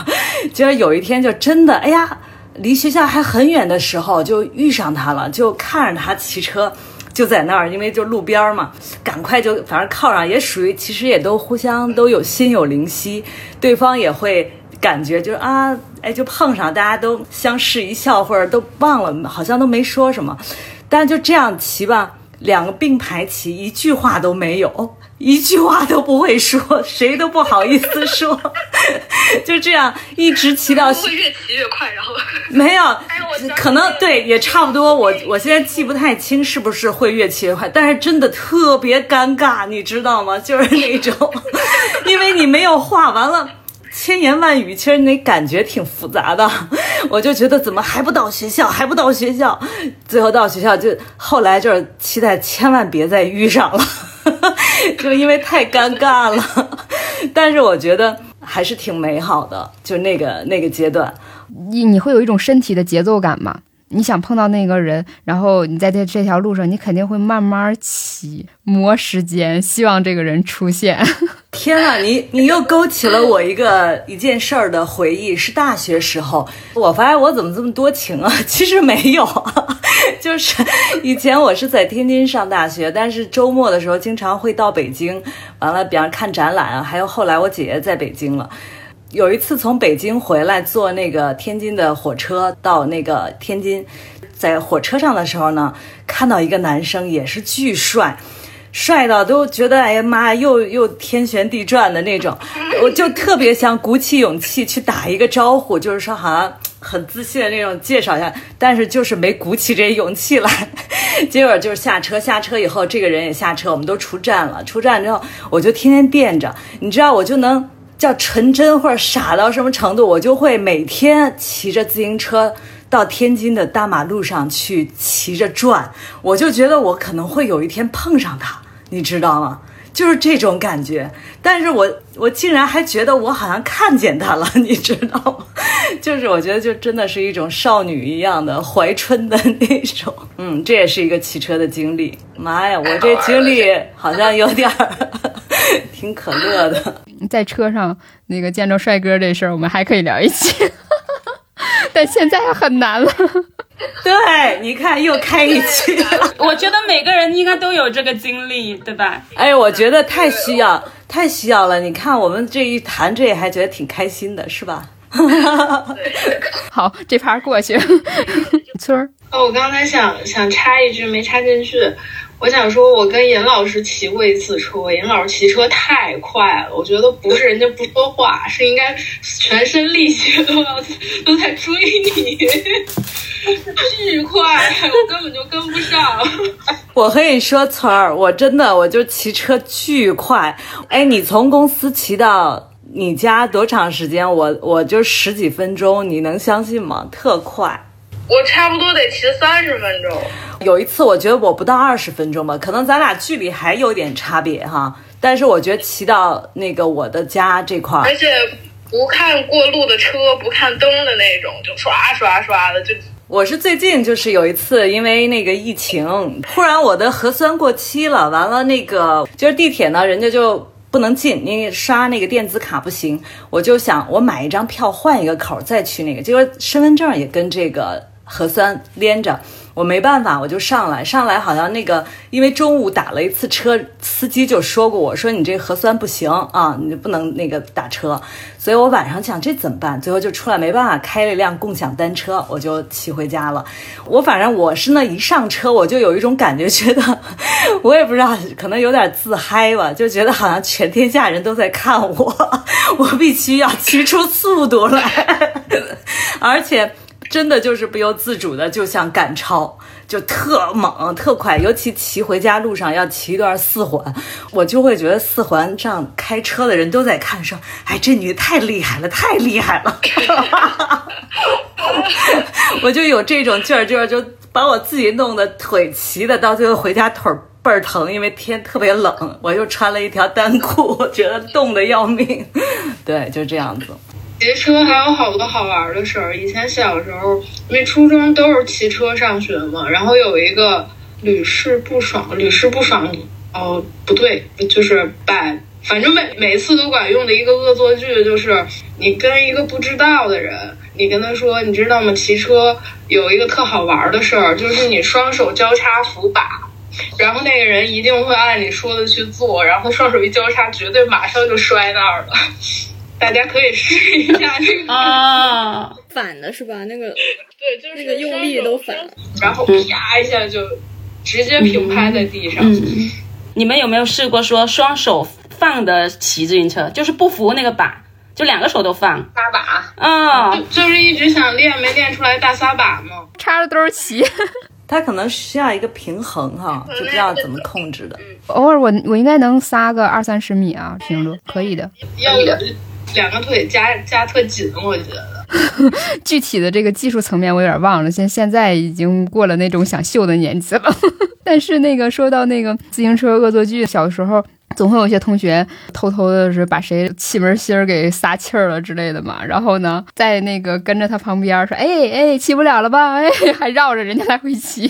就是有一天就真的，哎呀，离学校还很远的时候就遇上他了，就看着他骑车就在那儿，因为就路边嘛，赶快就反正靠上，也属于其实也都互相都有心有灵犀，对方也会感觉就是啊，哎就碰上，大家都相视一笑，或者都忘了，好像都没说什么，但就这样骑吧。两个并排骑，一句话都没有，一句话都不会说，谁都不好意思说，就这样一直骑到。会越骑越快，然后 没有，可能对也差不多。我我现在记不太清是不是会越骑越快，但是真的特别尴尬，你知道吗？就是那种，因为你没有话，完了。千言万语，其实那感觉挺复杂的。我就觉得怎么还不到学校，还不到学校，最后到学校就后来就是期待千万别再遇上了，就因为太尴尬了。但是我觉得还是挺美好的，就那个那个阶段，你你会有一种身体的节奏感吗？你想碰到那个人，然后你在这这条路上，你肯定会慢慢骑，磨时间，希望这个人出现。天啊，你你又勾起了我一个一件事儿的回忆，是大学时候，我发现我怎么这么多情啊？其实没有，就是以前我是在天津上大学，但是周末的时候经常会到北京，完了，比方看展览啊，还有后来我姐姐在北京了。有一次从北京回来，坐那个天津的火车到那个天津，在火车上的时候呢，看到一个男生也是巨帅，帅到都觉得哎呀妈，又又天旋地转的那种，我就特别想鼓起勇气去打一个招呼，就是说好像很自信的那种介绍一下，但是就是没鼓起这勇气来，结果就是下车，下车以后这个人也下车，我们都出站了，出站之后我就天天惦着，你知道我就能。叫纯真或者傻到什么程度，我就会每天骑着自行车到天津的大马路上去骑着转，我就觉得我可能会有一天碰上他，你知道吗？就是这种感觉。但是我我竟然还觉得我好像看见他了，你知道吗？就是我觉得就真的是一种少女一样的怀春的那种。嗯，这也是一个骑车的经历。妈呀，我这经历好像有点儿 挺可乐的。在车上那个见着帅哥这事儿，我们还可以聊一期，但现在很难了。对，你看又开一期了。我觉得每个人应该都有这个经历，对吧？哎，我觉得太需要，太需要了。你看我们这一谈，这还觉得挺开心的，是吧？好，这盘过去。村儿，哦，我刚才想想插一句，没插进去。我想说，我跟严老师骑过一次车，严老师骑车太快了，我觉得不是人家不说话，是应该全身力气都要都在追你。巨快，我根本就跟不上。我和你说，村儿，我真的我就骑车巨快。哎，你从公司骑到你家多长时间？我我就十几分钟，你能相信吗？特快。我差不多得骑三十分钟。有一次，我觉得我不到二十分钟吧，可能咱俩距离还有点差别哈。但是我觉得骑到那个我的家这块儿，而且不看过路的车，不看灯的那种，就刷刷刷的就。我是最近就是有一次，因为那个疫情，突然我的核酸过期了，完了那个就是地铁呢，人家就不能进，你刷那个电子卡不行，我就想我买一张票换一个口再去那个，结果身份证也跟这个核酸连着。我没办法，我就上来，上来好像那个，因为中午打了一次车，司机就说过我说你这核酸不行啊，你不能那个打车，所以我晚上想这怎么办？最后就出来没办法，开了一辆共享单车，我就骑回家了。我反正我是那一上车，我就有一种感觉，觉得我也不知道，可能有点自嗨吧，就觉得好像全天下人都在看我，我必须要骑出速度来，而且。真的就是不由自主的，就想赶超，就特猛特快。尤其骑回家路上要骑一段四环，我就会觉得四环上开车的人都在看，说：“哎，这女的太厉害了，太厉害了。”我就有这种劲儿，劲儿就把我自己弄得腿骑的，到最后回家腿倍儿疼，因为天特别冷，我又穿了一条单裤，我觉得冻得要命。对，就这样子。骑车还有好多好玩的事儿。以前小时候，因为初中都是骑车上学嘛，然后有一个屡试不爽，屡试不爽，哦，不对，就是百，反正每每次都管用的一个恶作剧，就是你跟一个不知道的人，你跟他说，你知道吗？骑车有一个特好玩的事儿，就是你双手交叉扶把，然后那个人一定会按你说的去做，然后双手一交叉，绝对马上就摔那儿了。大家可以试一下 这个啊，反的是吧？那个对，就是那个用力都反，然后啪一下就直接平拍在地上。你们有没有试过说双手放的骑自行车，就是不扶那个把，就两个手都放撒把？啊，就是一直想练，没练出来大撒把嘛？插着兜骑，他可能需要一个平衡哈，就不知道怎么控制的。偶尔我我应该能撒个二三十米啊，平路可以的。要两个腿夹夹特紧，我觉得。具体的这个技术层面我有点忘了，现现在已经过了那种想秀的年纪了。但是那个说到那个自行车恶作剧，小时候总会有些同学偷偷的是把谁气门芯儿给撒气儿了之类的嘛，然后呢，在那个跟着他旁边说：“哎哎，骑不了了吧？” 哎，还绕着人家来回骑，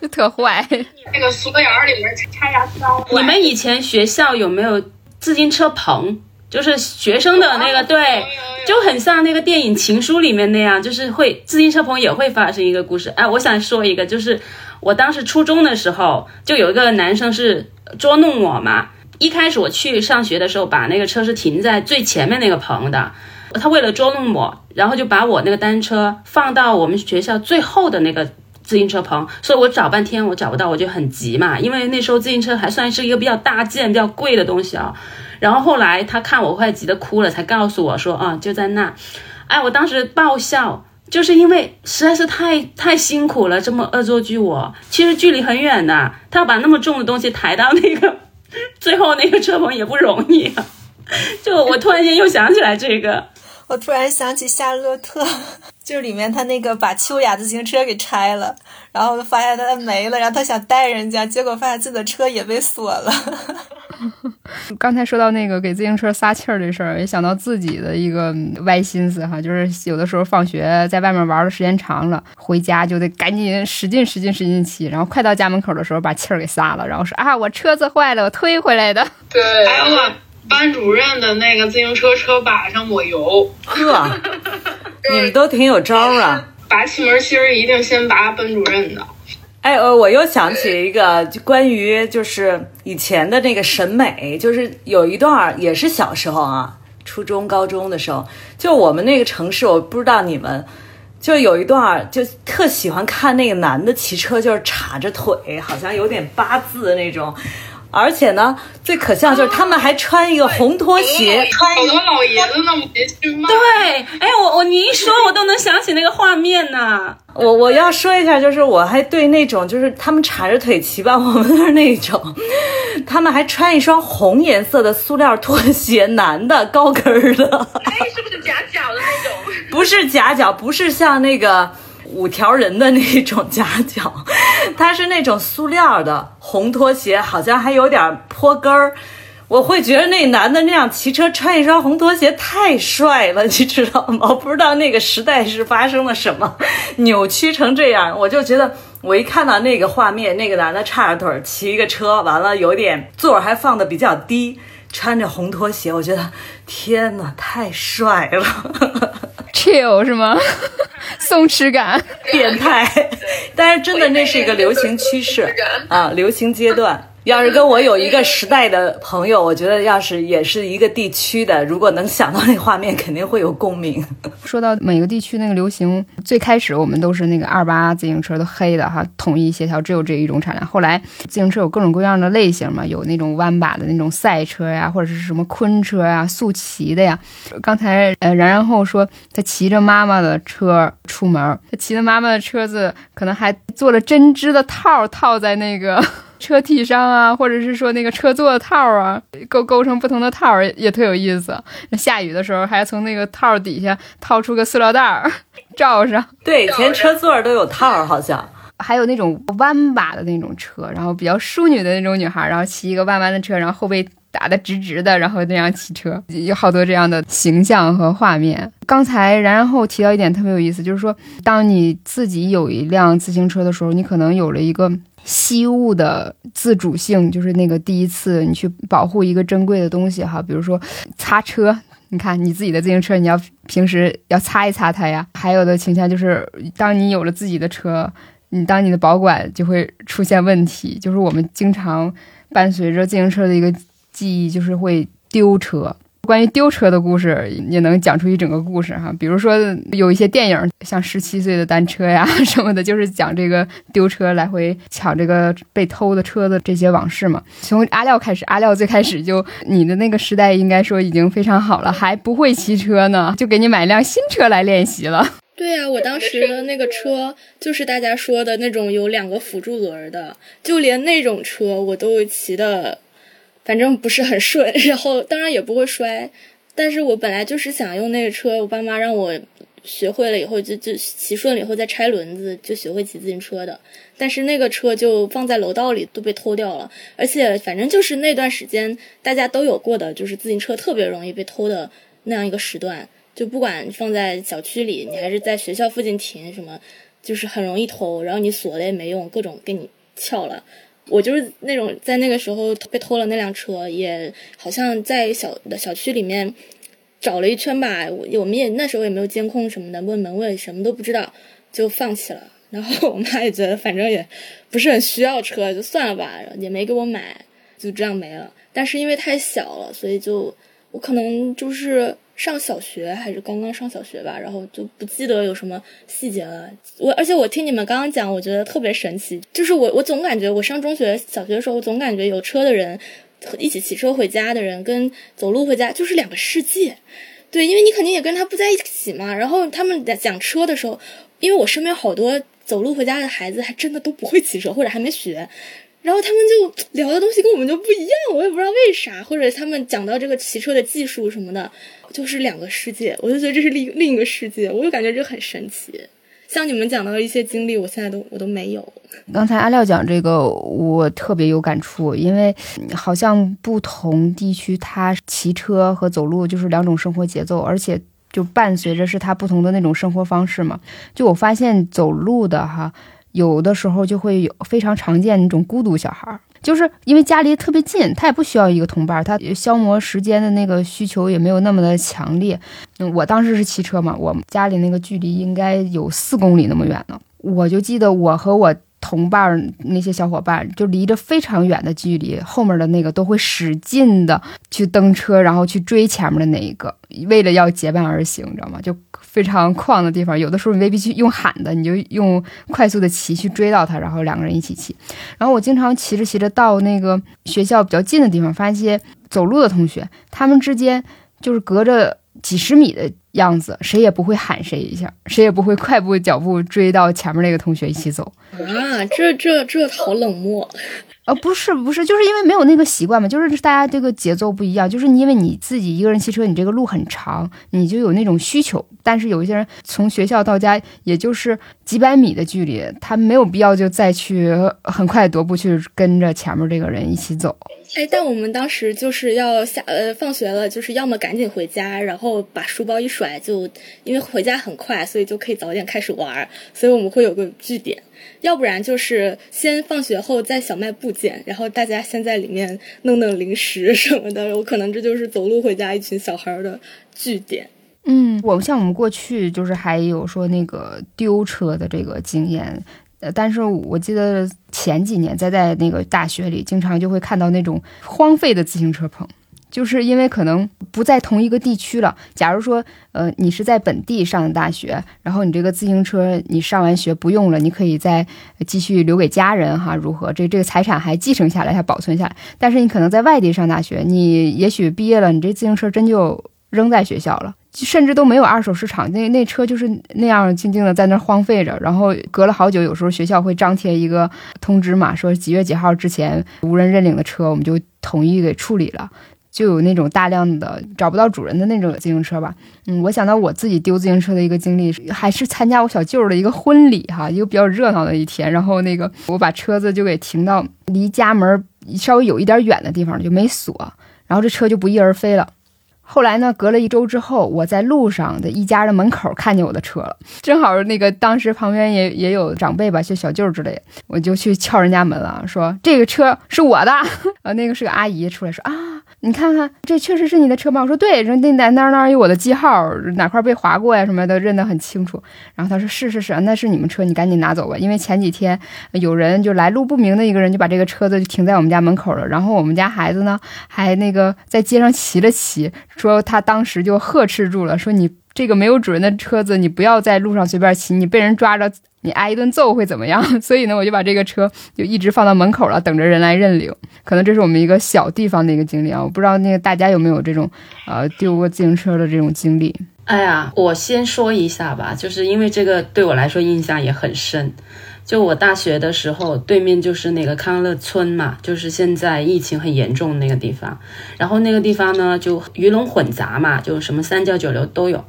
就特坏。那个锁眼里面插牙刀。你们以前学校有没有自行车棚？就是学生的那个，对，就很像那个电影《情书》里面那样，就是会自行车棚也会发生一个故事。哎，我想说一个，就是我当时初中的时候，就有一个男生是捉弄我嘛。一开始我去上学的时候，把那个车是停在最前面那个棚的，他为了捉弄我，然后就把我那个单车放到我们学校最后的那个自行车棚，所以我找半天我找不到，我就很急嘛，因为那时候自行车还算是一个比较大件、比较贵的东西啊。然后后来他看我快急得哭了，才告诉我说啊，就在那，哎，我当时爆笑，就是因为实在是太太辛苦了，这么恶作剧我，其实距离很远的，他要把那么重的东西抬到那个 最后那个车棚也不容易啊，就我突然间又想起来这个，我突然想起夏洛特，就是里面他那个把秋雅自行车给拆了，然后发现他没了，然后他想带人家，结果发现自己的车也被锁了。刚才说到那个给自行车撒气儿这事儿，也想到自己的一个歪心思哈，就是有的时候放学在外面玩的时间长了，回家就得赶紧使劲使劲使劲骑，然后快到家门口的时候把气儿给撒了，然后说啊我车子坏了，我推回来的。对，班主任的那个自行车车把上抹油。呵，你们都挺有招啊！拔气门芯儿一定先拔班主任的。哎，呃，我又想起一个就关于就是以前的那个审美，就是有一段也是小时候啊，初中、高中的时候，就我们那个城市，我不知道你们，就有一段就特喜欢看那个男的骑车，就是叉着腿，好像有点八字那种。而且呢，最可笑就是他们还穿一个红拖鞋，穿好多老爷子那么别去卖。对，哎，我我你一说，我都能想起那个画面呢。我我要说一下，就是我还对那种就是他们叉着腿骑吧，我们那儿那种，他们还穿一双红颜色的塑料拖鞋，男的高跟儿的，哎，是不是夹脚的那种？不是夹脚，不是像那个五条人的那种夹脚，它是那种塑料的红拖鞋，好像还有点坡跟儿。我会觉得那男的那样骑车穿一双红拖鞋太帅了，你知道吗？我不知道那个时代是发生了什么，扭曲成这样。我就觉得，我一看到那个画面，那个男的叉着腿骑一个车，完了有点座还放的比较低，穿着红拖鞋，我觉得天哪，太帅了，chill 是吗？松弛感。变态。但是真的那是一个流行趋势啊，流行阶段。要是跟我有一个时代的朋友，我觉得要是也是一个地区的，如果能想到那画面，肯定会有共鸣。说到每个地区那个流行，最开始我们都是那个二八自行车都黑的哈，统一协调，只有这一种产量。后来自行车有各种各样的类型嘛，有那种弯把的那种赛车呀，或者是什么昆车呀、速骑的呀。刚才呃然然后说他骑着妈妈的车出门，他骑着妈妈的车子，可能还做了针织的套套在那个。车体上啊，或者是说那个车座的套啊，勾勾成不同的套儿也特有意思。下雨的时候还从那个套儿底下掏出个塑料袋儿罩上。对，以前车座儿都有套儿，好像。还有那种弯把的那种车，然后比较淑女的那种女孩，然后骑一个弯弯的车，然后后背打得直直的，然后那样骑车，有好多这样的形象和画面。刚才然然后提到一点特别有意思，就是说，当你自己有一辆自行车的时候，你可能有了一个。惜物的自主性，就是那个第一次你去保护一个珍贵的东西哈，比如说擦车，你看你自己的自行车，你要平时要擦一擦它呀。还有的倾向就是，当你有了自己的车，你当你的保管就会出现问题，就是我们经常伴随着自行车的一个记忆，就是会丢车。关于丢车的故事也能讲出一整个故事哈，比如说有一些电影，像十七岁的单车呀 什么的，就是讲这个丢车来回抢这个被偷的车的这些往事嘛。从阿廖开始，阿廖最开始就你的那个时代应该说已经非常好了，还不会骑车呢，就给你买辆新车来练习了。对呀、我当时那个车就是大家说的那种有两个辅助轮的，就连那种车我都骑的。反正不是很顺，然后当然也不会摔，但是我本来就是想用那个车，我爸妈让我学会了以后就就骑顺了以后再拆轮子，就学会骑自行车的。但是那个车就放在楼道里都被偷掉了，而且反正就是那段时间大家都有过的，就是自行车特别容易被偷的那样一个时段，就不管放在小区里，你还是在学校附近停什么，就是很容易偷，然后你锁了也没用，各种给你撬了。我就是那种在那个时候被偷了那辆车，也好像在小的小区里面找了一圈吧。我我们也那时候也没有监控什么的，问门卫什么都不知道，就放弃了。然后我妈也觉得反正也不是很需要车，就算了吧，也没给我买，就这样没了。但是因为太小了，所以就我可能就是上小学还是刚刚上小学吧，然后就不记得有什么细节了。我而且我听你们刚刚讲，我觉得特别神奇，就是我我总感觉我上中学小学的时候，总感觉有车的人一起骑车回家的人跟走路回家就是两个世界。对，因为你肯定也跟他不在一起嘛。然后他们在讲车的时候，因为我身边好多走路回家的孩子，还真的都不会骑车，或者还没学。然后他们就聊的东西跟我们就不一样，我也不知道为啥，或者他们讲到这个骑车的技术什么的，就是两个世界，我就觉得这是另另一个世界，我就感觉这很神奇。像你们讲到的一些经历，我现在都我都没有。刚才阿廖讲这个，我特别有感触，因为好像不同地区他骑车和走路就是两种生活节奏，而且就伴随着是他不同的那种生活方式嘛。就我发现走路的哈，有的时候就会有非常常见那种孤独小孩。就是因为家离特别近，他也不需要一个同伴，他消磨时间的那个需求也没有那么的强烈。嗯，我当时是骑车嘛，我家里那个距离应该有四公里那么远呢。我就记得我和我同伴那些小伙伴就离着非常远的距离，后面的那个都会使劲的去蹬车，然后去追前面的那一个，为了要结伴而行，你知道吗？就。非常旷的地方，有的时候你未必去用喊的，你就用快速的骑去追到他，然后两个人一起骑。然后我经常骑着骑着到那个学校比较近的地方，发现些走路的同学，他们之间就是隔着几十米的样子，谁也不会喊谁一下，谁也不会快步脚步追到前面那个同学一起走。啊，这这这好冷漠。呃，不是不是，就是因为没有那个习惯嘛，就是大家这个节奏不一样，就是因为你自己一个人骑车，你这个路很长，你就有那种需求。但是有一些人从学校到家也就是几百米的距离，他没有必要就再去很快踱步去跟着前面这个人一起走。哎，但我们当时就是要下呃放学了，就是要么赶紧回家，然后把书包一甩，就因为回家很快，所以就可以早点开始玩。所以我们会有个据点。要不然就是先放学后在小卖部见，然后大家先在里面弄弄零食什么的。有可能这就是走路回家一群小孩的据点。嗯，我像我们过去就是还有说那个丢车的这个经验，呃，但是我记得前几年在在那个大学里，经常就会看到那种荒废的自行车棚。就是因为可能不在同一个地区了。假如说，呃，你是在本地上的大学，然后你这个自行车你上完学不用了，你可以再继续留给家人哈，如何？这这个财产还继承下来，还保存下来。但是你可能在外地上大学，你也许毕业了，你这自行车真就扔在学校了，甚至都没有二手市场。那那车就是那样静静的在那荒废着，然后隔了好久，有时候学校会张贴一个通知嘛，说几月几号之前无人认领的车，我们就统一给处理了。就有那种大量的找不到主人的那种自行车吧，嗯，我想到我自己丢自行车的一个经历，还是参加我小舅的一个婚礼哈，一个比较热闹的一天。然后那个我把车子就给停到离家门稍微有一点远的地方，就没锁，然后这车就不翼而飞了。后来呢，隔了一周之后，我在路上的一家的门口看见我的车了，正好那个当时旁边也也有长辈吧，就小舅之类，我就去敲人家门了，说这个车是我的，呃，那个是个阿姨出来说啊。你看看，这确实是你的车吗？我说对，那那那那有我的记号，哪块被划过呀什么的，认得很清楚。然后他说是是是，那是你们车，你赶紧拿走吧。因为前几天有人就来路不明的一个人就把这个车子就停在我们家门口了。然后我们家孩子呢还那个在街上骑了骑，说他当时就呵斥住了，说你这个没有主人的车子，你不要在路上随便骑，你被人抓着。你挨一顿揍会怎么样？所以呢，我就把这个车就一直放到门口了，等着人来认领。可能这是我们一个小地方的一个经历啊，我不知道那个大家有没有这种呃丢过自行车的这种经历。哎呀，我先说一下吧，就是因为这个对我来说印象也很深。就我大学的时候，对面就是那个康乐村嘛，就是现在疫情很严重那个地方。然后那个地方呢，就鱼龙混杂嘛，就什么三教九流都有，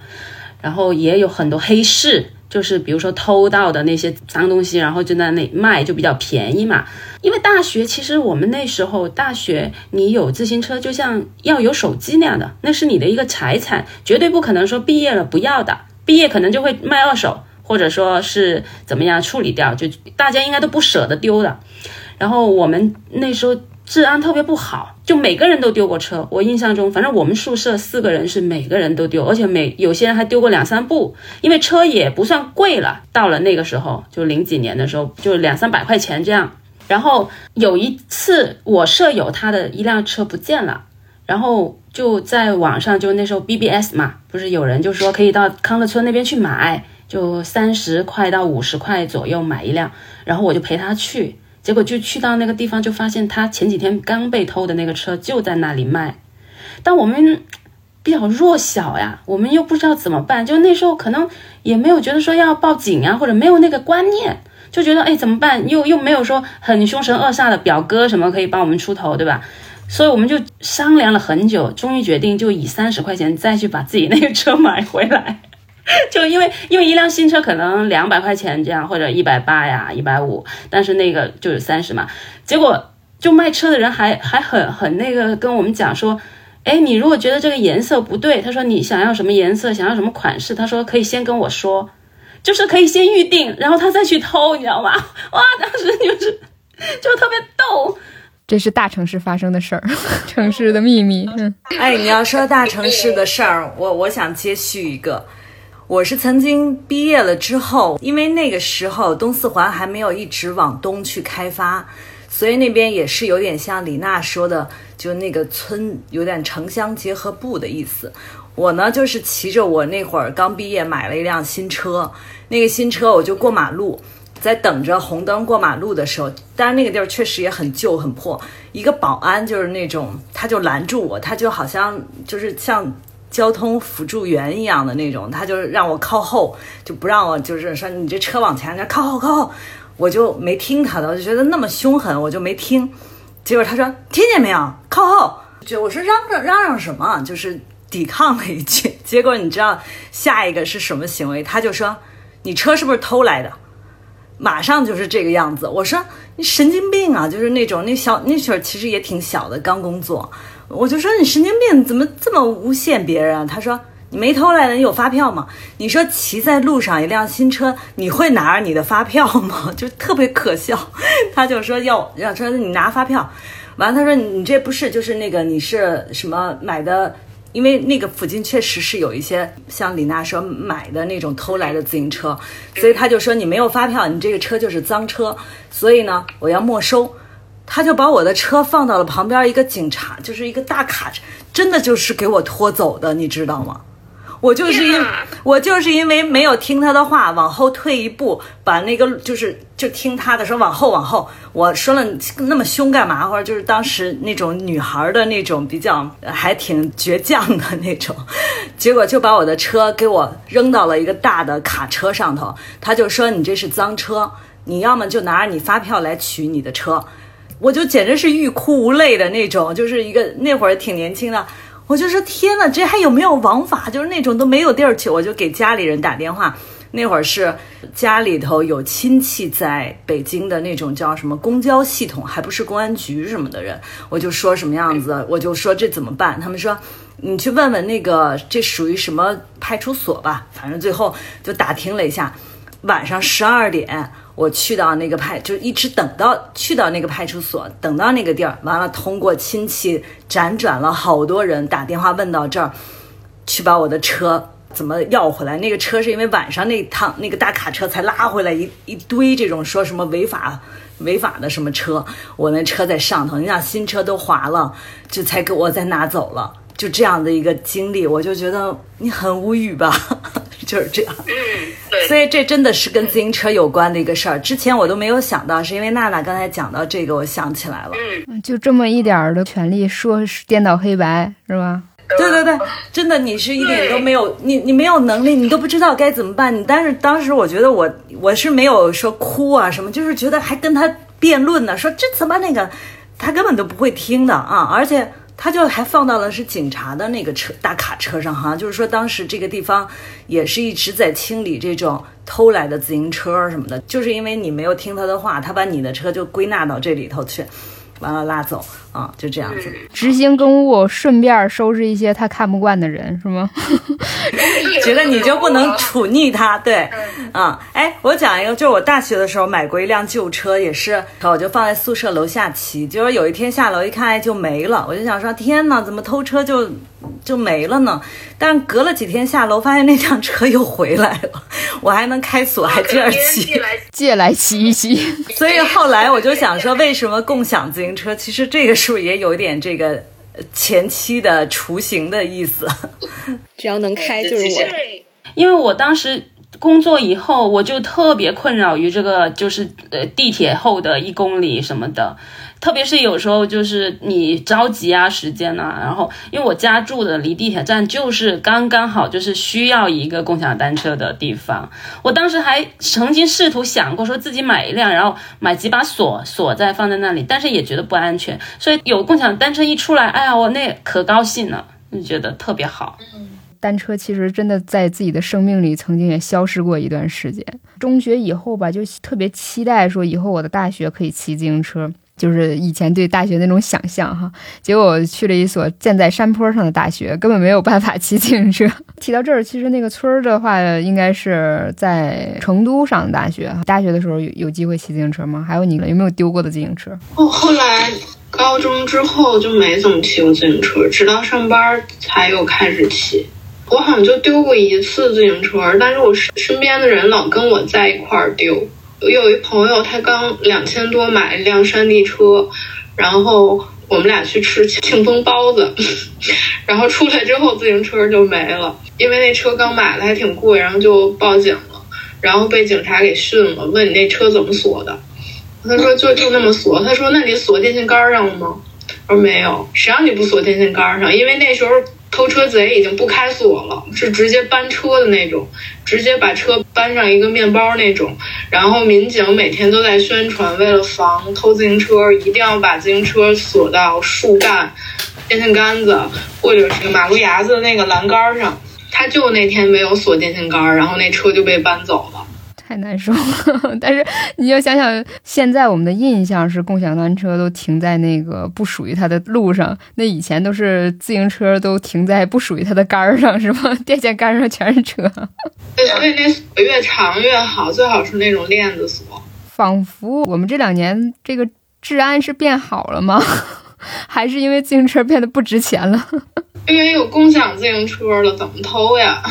然后也有很多黑市。就是比如说偷到的那些脏东西，然后就在那里卖，就比较便宜嘛。因为大学其实我们那时候大学，你有自行车就像要有手机那样的，那是你的一个财产，绝对不可能说毕业了不要的。毕业可能就会卖二手，或者说是怎么样处理掉，就大家应该都不舍得丢的。然后我们那时候。治安特别不好，就每个人都丢过车。我印象中，反正我们宿舍四个人是每个人都丢，而且每有些人还丢过两三部，因为车也不算贵了。到了那个时候，就零几年的时候，就两三百块钱这样。然后有一次，我舍友他的一辆车不见了，然后就在网上，就那时候 BBS 嘛，不是有人就说可以到康乐村那边去买，就三十块到五十块左右买一辆，然后我就陪他去。结果就去到那个地方，就发现他前几天刚被偷的那个车就在那里卖。但我们比较弱小呀，我们又不知道怎么办，就那时候可能也没有觉得说要报警啊，或者没有那个观念，就觉得哎怎么办？又又没有说很凶神恶煞的表哥什么可以帮我们出头，对吧？所以我们就商量了很久，终于决定就以三十块钱再去把自己那个车买回来。就因为因为一辆新车可能两百块钱这样或者一百八呀一百五，但是那个就是三十嘛。结果就卖车的人还还很很那个跟我们讲说，哎，你如果觉得这个颜色不对，他说你想要什么颜色，想要什么款式，他说可以先跟我说，就是可以先预定，然后他再去偷，你知道吗？哇，当时就是就特别逗。这是大城市发生的事儿，城市的秘密。嗯，哎，你要说大城市的事儿，我我想接续一个。我是曾经毕业了之后，因为那个时候东四环还没有一直往东去开发，所以那边也是有点像李娜说的，就那个村有点城乡结合部的意思。我呢就是骑着我那会儿刚毕业买了一辆新车，那个新车我就过马路，在等着红灯过马路的时候，当然那个地儿确实也很旧很破，一个保安就是那种他就拦住我，他就好像就是像。交通辅助员一样的那种，他就让我靠后，就不让我，就是说你这车往前，靠后靠后，我就没听他的，我就觉得那么凶狠，我就没听。结果他说听见没有，靠后。就我说嚷嚷嚷嚷什么，就是抵抗了一句。结果你知道下一个是什么行为？他就说你车是不是偷来的？马上就是这个样子。我说你神经病啊，就是那种那小那会儿其实也挺小的，刚工作。我就说你神经病，怎么这么诬陷别人？他说你没偷来的，你有发票吗？你说骑在路上一辆新车，你会拿着你的发票吗？就特别可笑。他就说要让说你拿发票，完了他说你这不是就是那个你是什么买的？因为那个附近确实是有一些像李娜说买的那种偷来的自行车，所以他就说你没有发票，你这个车就是赃车，所以呢我要没收。他就把我的车放到了旁边一个警察，就是一个大卡车，真的就是给我拖走的，你知道吗？我就是因我就是因为没有听他的话，往后退一步，把那个就是就听他的说往后往后，我说了那么凶干嘛？或者就是当时那种女孩的那种比较还挺倔强的那种，结果就把我的车给我扔到了一个大的卡车上头，他就说你这是脏车，你要么就拿着你发票来取你的车。我就简直是欲哭无泪的那种，就是一个那会儿挺年轻的，我就说天呐，这还有没有王法？就是那种都没有地儿去，我就给家里人打电话。那会儿是家里头有亲戚在北京的那种叫什么公交系统，还不是公安局什么的人，我就说什么样子，我就说这怎么办？他们说你去问问那个这属于什么派出所吧。反正最后就打听了一下，晚上十二点。我去到那个派，就一直等到去到那个派出所，等到那个地儿，完了通过亲戚辗转了好多人打电话问到这儿，去把我的车怎么要回来？那个车是因为晚上那趟那个大卡车才拉回来一一堆这种说什么违法违法的什么车，我那车在上头，你想新车都划了，就才给我再拿走了，就这样的一个经历，我就觉得你很无语吧。就是这样，嗯，对，所以这真的是跟自行车有关的一个事儿。之前我都没有想到，是因为娜娜刚才讲到这个，我想起来了。嗯，就这么一点儿的权利，说是颠倒黑白，是吧？对对对，真的，你是一点都没有，你你没有能力，你都不知道该怎么办。你但是当时我觉得我我是没有说哭啊什么，就是觉得还跟他辩论呢，说这怎么那个，他根本都不会听的啊，而且。他就还放到了是警察的那个车大卡车上哈，就是说当时这个地方也是一直在清理这种偷来的自行车什么的，就是因为你没有听他的话，他把你的车就归纳到这里头去，完了拉走。啊，就这样子执行公务，顺便收拾一些他看不惯的人是吗？觉得你就不能处逆他，对，啊，哎，我讲一个，就是我大学的时候买过一辆旧车，也是，我就放在宿舍楼下骑，结果有一天下楼一看哎就没了，我就想说，天哪，怎么偷车就就没了呢？但是隔了几天下楼发现那辆车又回来了，我还能开锁，还接着骑，借来骑一骑。所以后来我就想说，为什么共享自行车？其实这个是不是也有一点这个？前期的雏形的意思，只要能开就是我。因为我当时工作以后，我就特别困扰于这个，就是呃地铁后的一公里什么的。特别是有时候就是你着急啊，时间呐，然后因为我家住的离地铁站就是刚刚好，就是需要一个共享单车的地方。我当时还曾经试图想过说自己买一辆，然后买几把锁锁在放在那里，但是也觉得不安全。所以有共享单车一出来，哎呀，我那可高兴了，就觉得特别好。单车其实真的在自己的生命里曾经也消失过一段时间。中学以后吧，就特别期待说以后我的大学可以骑自行车。就是以前对大学那种想象哈，结果我去了一所建在山坡上的大学，根本没有办法骑自行车。提到这儿，其实那个村儿的话，应该是在成都上的大学。大学的时候有有机会骑自行车吗？还有你有没有丢过的自行车？哦，后来高中之后就没怎么骑过自行车，直到上班儿才又开始骑。我好像就丢过一次自行车，但是我身身边的人老跟我在一块儿丢。我有一朋友，他刚两千多买了一辆山地车，然后我们俩去吃庆丰包子，然后出来之后自行车就没了，因为那车刚买的还挺贵，然后就报警了，然后被警察给训了，问你那车怎么锁的，他说就就那么锁，他说那你锁电线杆上了吗？我说没有，谁让你不锁电线杆上？因为那时候。偷车贼已经不开锁了，是直接搬车的那种，直接把车搬上一个面包那种。然后民警每天都在宣传，为了防偷自行车，一定要把自行车锁到树干、电线杆子或者是马路牙子的那个栏杆上。他就那天没有锁电线杆，然后那车就被搬走了。太难受了，但是你要想想，现在我们的印象是共享单车都停在那个不属于它的路上，那以前都是自行车都停在不属于它的杆儿上，是吧？电线杆上全是车。对，所以那锁越长越好，最好是那种链子锁。仿佛我们这两年这个治安是变好了吗？还是因为自行车变得不值钱了？因为有共享自行车了，怎么偷呀？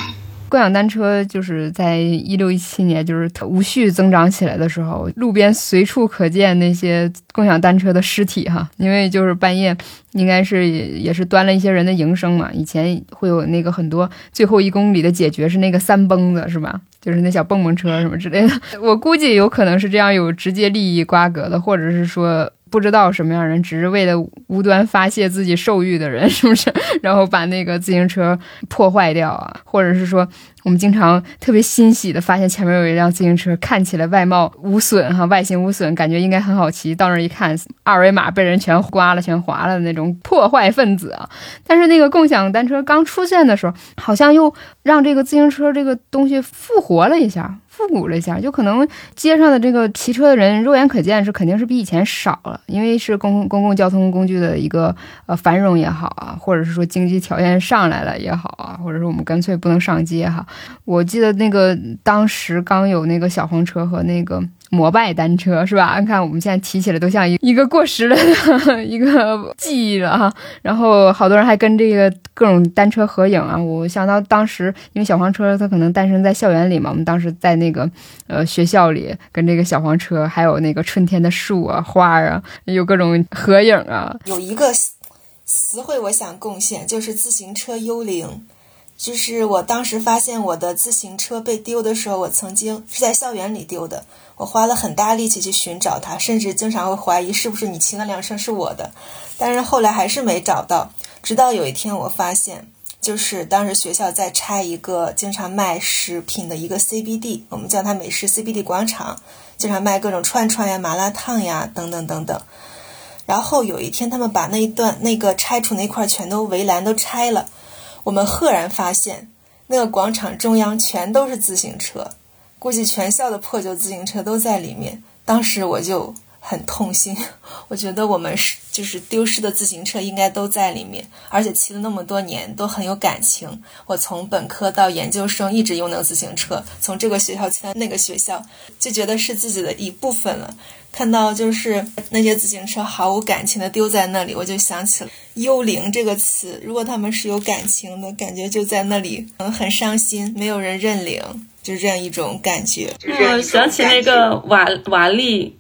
共享单车就是在一六一七年，就是无序增长起来的时候，路边随处可见那些共享单车的尸体哈。因为就是半夜，应该是也是端了一些人的营生嘛。以前会有那个很多最后一公里的解决是那个三蹦子是吧？就是那小蹦蹦车什么之类的。我估计有可能是这样有直接利益瓜葛的，或者是说。不知道什么样人，只是为了无端发泄自己兽欲的人，是不是？然后把那个自行车破坏掉啊，或者是说，我们经常特别欣喜的发现前面有一辆自行车，看起来外貌无损哈，外形无损，感觉应该很好骑。到那儿一看，二维码被人全刮了，全划了的那种破坏分子啊！但是那个共享单车刚出现的时候，好像又让这个自行车这个东西复活了一下。复古了一下，就可能街上的这个骑车的人肉眼可见是肯定是比以前少了，因为是公公共交通工具的一个呃繁荣也好啊，或者是说经济条件上来了也好啊，或者说我们干脆不能上街哈。我记得那个当时刚有那个小黄车和那个。摩拜单车是吧？你看我们现在提起来都像一一个过时了的 一个记忆了哈。然后好多人还跟这个各种单车合影啊。我想到当时，因为小黄车它可能诞生在校园里嘛，我们当时在那个呃学校里跟这个小黄车，还有那个春天的树啊、花啊，有各种合影啊。有一个词汇我想贡献，就是自行车幽灵。就是我当时发现我的自行车被丢的时候，我曾经是在校园里丢的。我花了很大力气去寻找它，甚至经常会怀疑是不是你骑那辆车是我的，但是后来还是没找到。直到有一天，我发现，就是当时学校在拆一个经常卖食品的一个 CBD，我们叫它美食 CBD 广场，经常卖各种串串呀、麻辣烫呀等等等等。然后有一天，他们把那一段那个拆除那块全都围栏都拆了，我们赫然发现，那个广场中央全都是自行车。估计全校的破旧自行车都在里面，当时我就很痛心。我觉得我们是就是丢失的自行车应该都在里面，而且骑了那么多年都很有感情。我从本科到研究生一直用那个自行车，从这个学校骑到那个学校，就觉得是自己的一部分了。看到就是那些自行车毫无感情的丢在那里，我就想起了“幽灵”这个词。如果他们是有感情的，感觉就在那里，嗯，很伤心，没有人认领。就是这样一种感觉。我想起那个瓦瓦力，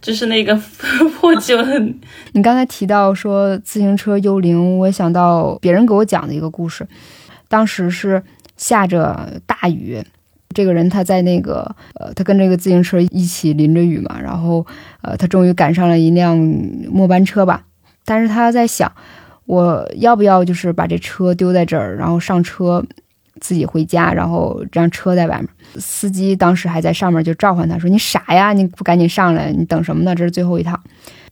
就是那个 破旧。你刚才提到说自行车幽灵，我想到别人给我讲的一个故事。当时是下着大雨，这个人他在那个呃，他跟这个自行车一起淋着雨嘛，然后呃，他终于赶上了一辆末班车吧。但是他在想，我要不要就是把这车丢在这儿，然后上车。自己回家，然后这辆车在外面，司机当时还在上面就召唤他说：“你傻呀，你不赶紧上来，你等什么呢？这是最后一趟。”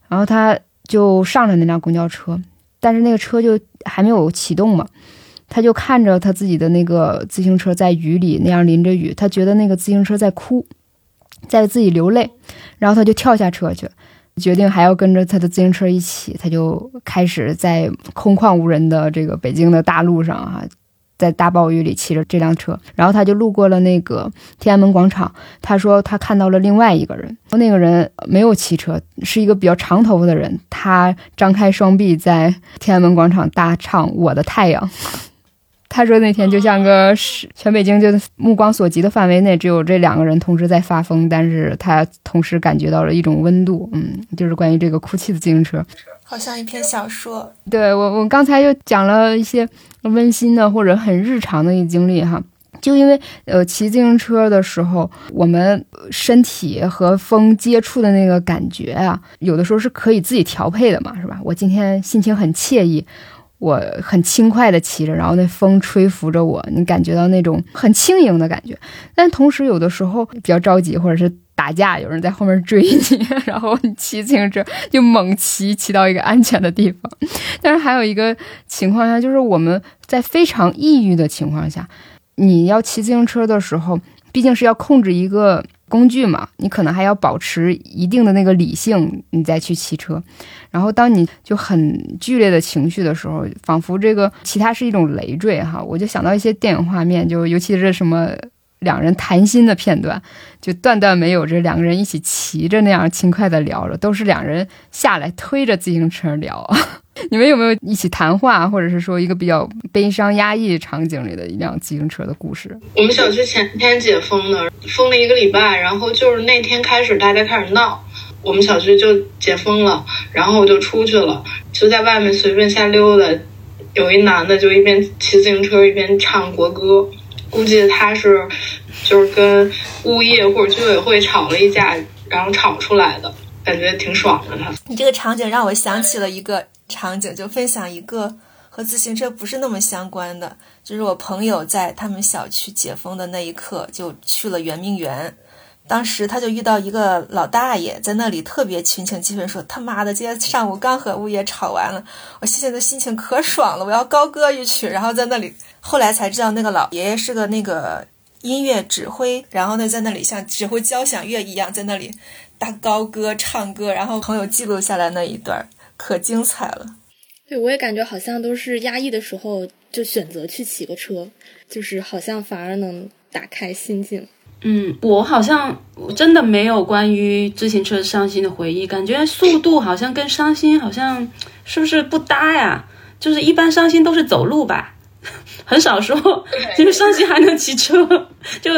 然后他就上了那辆公交车，但是那个车就还没有启动嘛，他就看着他自己的那个自行车在雨里那样淋着雨，他觉得那个自行车在哭，在自己流泪，然后他就跳下车去，决定还要跟着他的自行车一起，他就开始在空旷无人的这个北京的大路上啊。在大暴雨里骑着这辆车，然后他就路过了那个天安门广场。他说他看到了另外一个人，那个人没有骑车，是一个比较长头发的人。他张开双臂在天安门广场大唱《我的太阳》。他说那天就像个是全北京就目光所及的范围内，只有这两个人同时在发疯，但是他同时感觉到了一种温度。嗯，就是关于这个哭泣的自行车，好像一篇小说。对我，我刚才又讲了一些温馨的或者很日常的一经历哈。就因为呃骑自行车的时候，我们身体和风接触的那个感觉啊，有的时候是可以自己调配的嘛，是吧？我今天心情很惬意，我很轻快的骑着，然后那风吹拂着我，你感觉到那种很轻盈的感觉。但同时有的时候比较着急，或者是打架，有人在后面追你，然后你骑自行车就猛骑，骑到一个安全的地方。但是还有一个情况下，就是我们在非常抑郁的情况下。你要骑自行车的时候，毕竟是要控制一个工具嘛，你可能还要保持一定的那个理性，你再去骑车。然后当你就很剧烈的情绪的时候，仿佛这个其他是一种累赘哈，我就想到一些电影画面，就尤其是什么两人谈心的片段，就断断没有这两个人一起骑着那样轻快的聊着，都是两人下来推着自行车聊。你们有没有一起谈话，或者是说一个比较悲伤压抑场景里的一辆自行车的故事？我们小区前天解封的，封了一个礼拜，然后就是那天开始大家开始闹，我们小区就解封了，然后我就出去了，就在外面随便瞎溜达，有一男的就一边骑自行车一边唱国歌，估计他是就是跟物业或者居委会吵了一架，然后吵出来的，感觉挺爽的。他，你这个场景让我想起了一个。场景就分享一个和自行车不是那么相关的，就是我朋友在他们小区解封的那一刻就去了圆明园，当时他就遇到一个老大爷在那里特别群情激愤说：“他妈的，今天上午刚和物业吵完了，我现在的心情可爽了，我要高歌一曲。”然后在那里，后来才知道那个老爷爷是个那个音乐指挥，然后呢在那里像指挥交响乐一样在那里大高歌唱歌，然后朋友记录下来那一段。可精彩了，对我也感觉好像都是压抑的时候就选择去骑个车，就是好像反而能打开心境。嗯，我好像真的没有关于自行车伤心的回忆，感觉速度好像跟伤心好像是不是不搭呀？就是一般伤心都是走路吧，很少说就是伤心还能骑车，就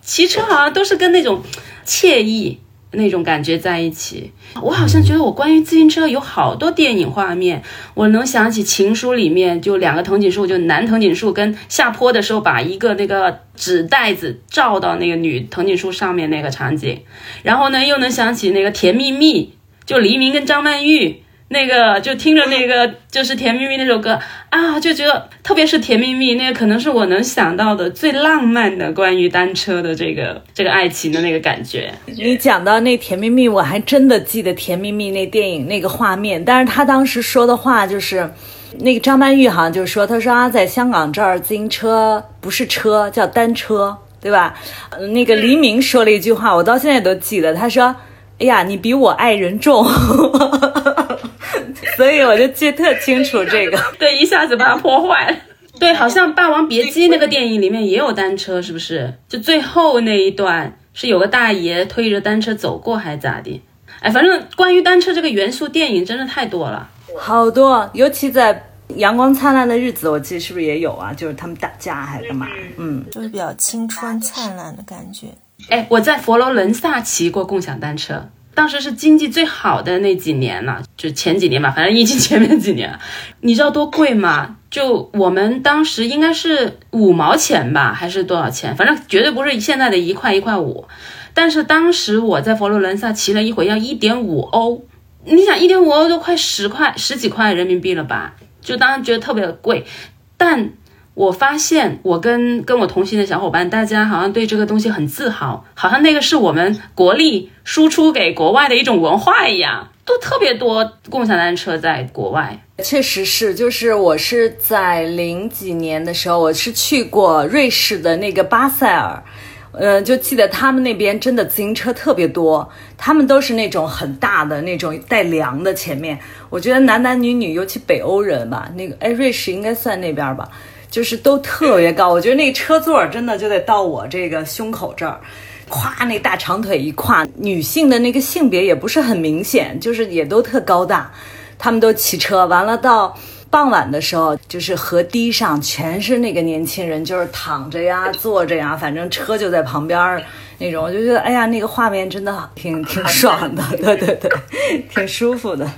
骑车好像都是跟那种惬意。那种感觉在一起，我好像觉得我关于自行车有好多电影画面，我能想起《情书》里面就两个藤井树，就男藤井树跟下坡的时候把一个那个纸袋子罩到那个女藤井树上面那个场景，然后呢又能想起那个《甜蜜蜜》，就黎明跟张曼玉。那个就听着那个就是《甜蜜蜜》那首歌啊，就觉得特别是《甜蜜蜜》那个，可能是我能想到的最浪漫的关于单车的这个这个爱情的那个感觉。你讲到那《甜蜜蜜》，我还真的记得《甜蜜蜜》那电影那个画面，但是他当时说的话就是，那个张曼玉好像就说，他说啊，在香港这儿自行车不是车，叫单车，对吧？那个黎明说了一句话，我到现在都记得，他说：“哎呀，你比我爱人重。” 所以我就记特清楚这个，对，一下子把它破坏了。对，好像《霸王别姬》那个电影里面也有单车，是不是？就最后那一段是有个大爷推着单车走过，还是咋的？哎，反正关于单车这个元素，电影真的太多了，好多。尤其在《阳光灿烂的日子》，我记得是不是也有啊？就是他们打架还是干嘛？嗯，就是比较青春灿烂的感觉。哎，我在佛罗伦萨骑过共享单车。当时是经济最好的那几年了，就前几年吧，反正疫情前面几年，你知道多贵吗？就我们当时应该是五毛钱吧，还是多少钱？反正绝对不是现在的一块一块五。但是当时我在佛罗伦萨骑了一回要一点五欧，你想一点五欧都快十块十几块人民币了吧？就当时觉得特别贵，但。我发现，我跟跟我同行的小伙伴，大家好像对这个东西很自豪，好像那个是我们国力输出给国外的一种文化一样，都特别多共享单车在国外。确实是，就是我是在零几年的时候，我是去过瑞士的那个巴塞尔，嗯，就记得他们那边真的自行车特别多，他们都是那种很大的那种带梁的前面，我觉得男男女女，尤其北欧人吧，那个哎，瑞士应该算那边吧。就是都特别高，我觉得那车座真的就得到我这个胸口这儿，咵，那大长腿一跨，女性的那个性别也不是很明显，就是也都特高大，他们都骑车，完了到傍晚的时候，就是河堤上全是那个年轻人，就是躺着呀、坐着呀，反正车就在旁边儿那种，我就觉得哎呀，那个画面真的挺挺爽的，对对对，挺舒服的。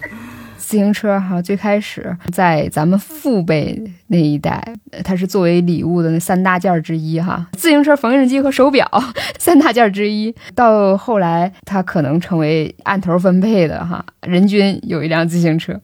自行车哈，最开始在咱们父辈那一代，它是作为礼物的那三大件之一哈。自行车、缝纫机和手表 三大件之一。到后来，它可能成为按头分配的哈，人均有一辆自行车。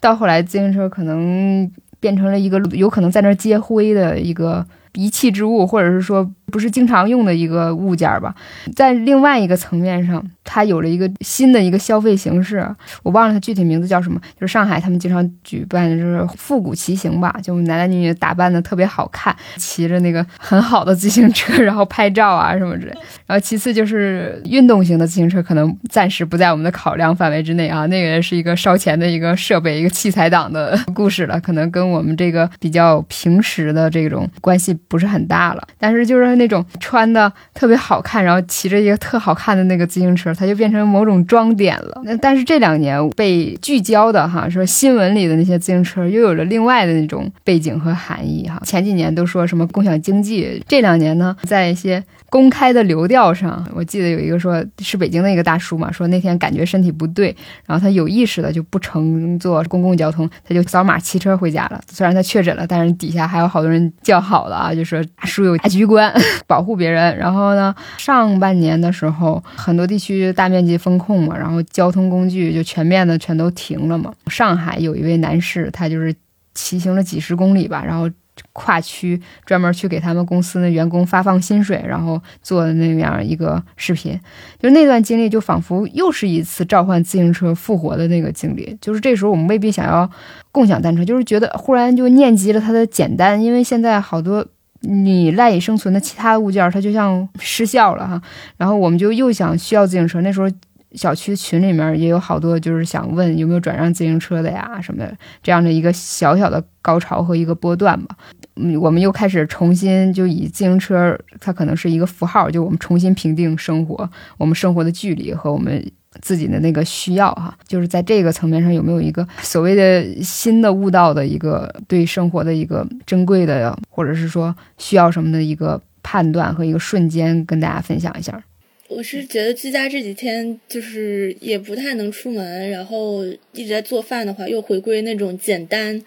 到后来，自行车可能变成了一个有可能在那儿接灰的一个遗弃之物，或者是说不是经常用的一个物件吧。在另外一个层面上，它有了一个新的一个消费形式，我忘了它具体名字叫什么。就是上海他们经常举办的就是复古骑行吧，就男男女女打扮的特别好看，骑着那个很好的自行车，然后拍照啊什么之类。然后其次就是运动型的自行车，可能暂时不在我们的考量范围之内啊，那个也是一个烧钱的一个设备，一个器材党的故事了，可能跟我们这个比较平时的这种关系不是很大了。但是就是那种穿的特别好看，然后骑着一个特好看的那个自行车，它就变成某种装点了。那但是这两年被聚焦的哈，说新闻里的那些自行车又有了另外的那种背景和含义哈。前几年都说什么共享经济，这两年呢，在一些公开的流调上，我记得有一个说是北京的一个大叔嘛，说那天感觉身体不对，然后他有意识的就不乘坐公共交通，他就扫码骑车回家了。虽然他确诊了，但是底下还有好多人叫好了啊，就说大叔有大局观，保护别人。然后呢，上半年的时候，很多地区大面积封控嘛，然后交通工具就全面的全都停了嘛。上海有一位男士，他就是骑行了几十公里吧，然后。跨区专门去给他们公司的员工发放薪水，然后做的那样一个视频，就那段经历就仿佛又是一次召唤自行车复活的那个经历。就是这时候我们未必想要共享单车，就是觉得忽然就念及了它的简单，因为现在好多你赖以生存的其他物件它就像失效了哈，然后我们就又想需要自行车。那时候小区群里面也有好多就是想问有没有转让自行车的呀什么的，这样的一个小小的高潮和一个波段吧。嗯，我们又开始重新就以自行车，它可能是一个符号，就我们重新评定生活，我们生活的距离和我们自己的那个需要哈，就是在这个层面上有没有一个所谓的新的悟道的一个对生活的一个珍贵的，或者是说需要什么的一个判断和一个瞬间，跟大家分享一下。我是觉得居家这几天就是也不太能出门，然后一直在做饭的话，又回归那种简单、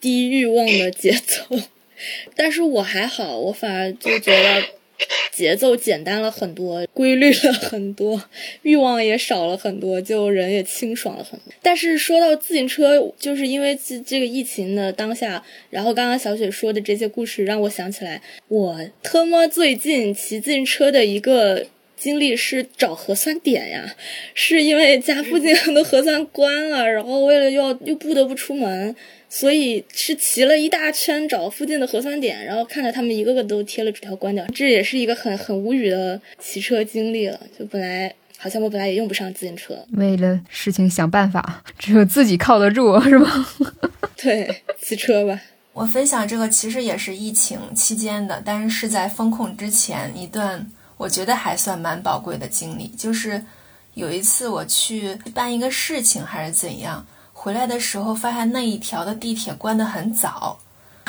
低欲望的节奏。但是我还好，我反而就觉得 节奏简单了很多，规律了很多，欲望也少了很多，就人也清爽了很多。但是说到自行车，就是因为这这个疫情的当下，然后刚刚小雪说的这些故事，让我想起来，我特么最近骑自行车的一个。经历是找核酸点呀，是因为家附近很多核酸关了，然后为了要又不得不出门，所以是骑了一大圈找附近的核酸点，然后看着他们一个个都贴了纸条关掉，这也是一个很很无语的骑车经历了。就本来好像我本来也用不上自行车，为了事情想办法，只有自己靠得住，是吗？对，骑车吧。我分享这个其实也是疫情期间的，但是是在封控之前一段。我觉得还算蛮宝贵的经历，就是有一次我去办一个事情还是怎样，回来的时候发现那一条的地铁关得很早，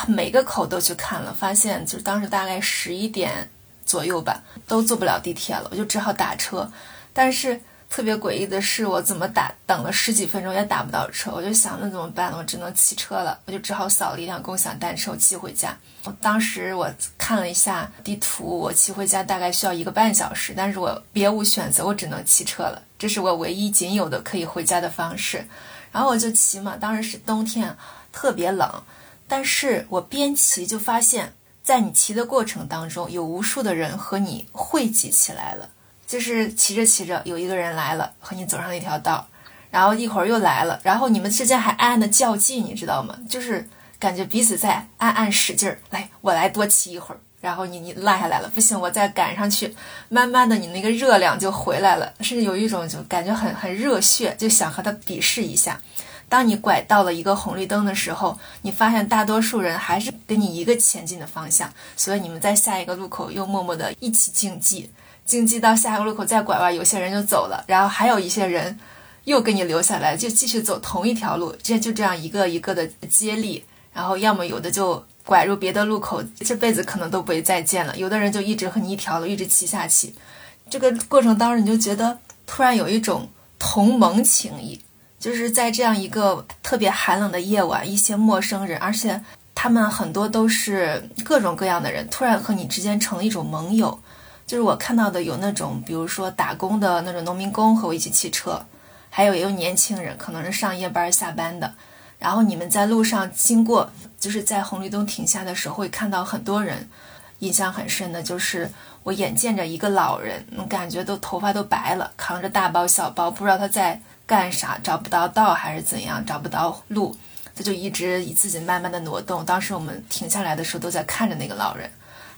每个口都去看了，发现就当时大概十一点左右吧，都坐不了地铁了，我就只好打车，但是。特别诡异的是，我怎么打等了十几分钟也打不到车，我就想那怎么办？我只能骑车了，我就只好扫了一辆共享单车骑回家。我当时我看了一下地图，我骑回家大概需要一个半小时，但是我别无选择，我只能骑车了，这是我唯一仅有的可以回家的方式。然后我就骑嘛，当时是冬天，特别冷，但是我边骑就发现，在你骑的过程当中，有无数的人和你汇集起来了。就是骑着骑着，有一个人来了，和你走上了一条道，然后一会儿又来了，然后你们之间还暗暗的较劲，你知道吗？就是感觉彼此在暗暗使劲儿，来，我来多骑一会儿，然后你你落下来了，不行，我再赶上去，慢慢的你那个热量就回来了，甚至有一种就感觉很很热血，就想和他比试一下。当你拐到了一个红绿灯的时候，你发现大多数人还是跟你一个前进的方向，所以你们在下一个路口又默默的一起竞技。竞技到下一个路口再拐弯，有些人就走了，然后还有一些人又给你留下来，就继续走同一条路，这就这样一个一个的接力，然后要么有的就拐入别的路口，这辈子可能都不会再见了；有的人就一直和你一条路一直骑下去，这个过程当中你就觉得突然有一种同盟情谊，就是在这样一个特别寒冷的夜晚，一些陌生人，而且他们很多都是各种各样的人，突然和你之间成了一种盟友。就是我看到的有那种，比如说打工的那种农民工和我一起骑车。还有也有年轻人，可能是上夜班下班的，然后你们在路上经过，就是在红绿灯停下的时候，会看到很多人。印象很深的就是我眼见着一个老人，感觉都头发都白了，扛着大包小包，不知道他在干啥，找不到道还是怎样，找不到路，他就一直以自己慢慢的挪动。当时我们停下来的时候，都在看着那个老人。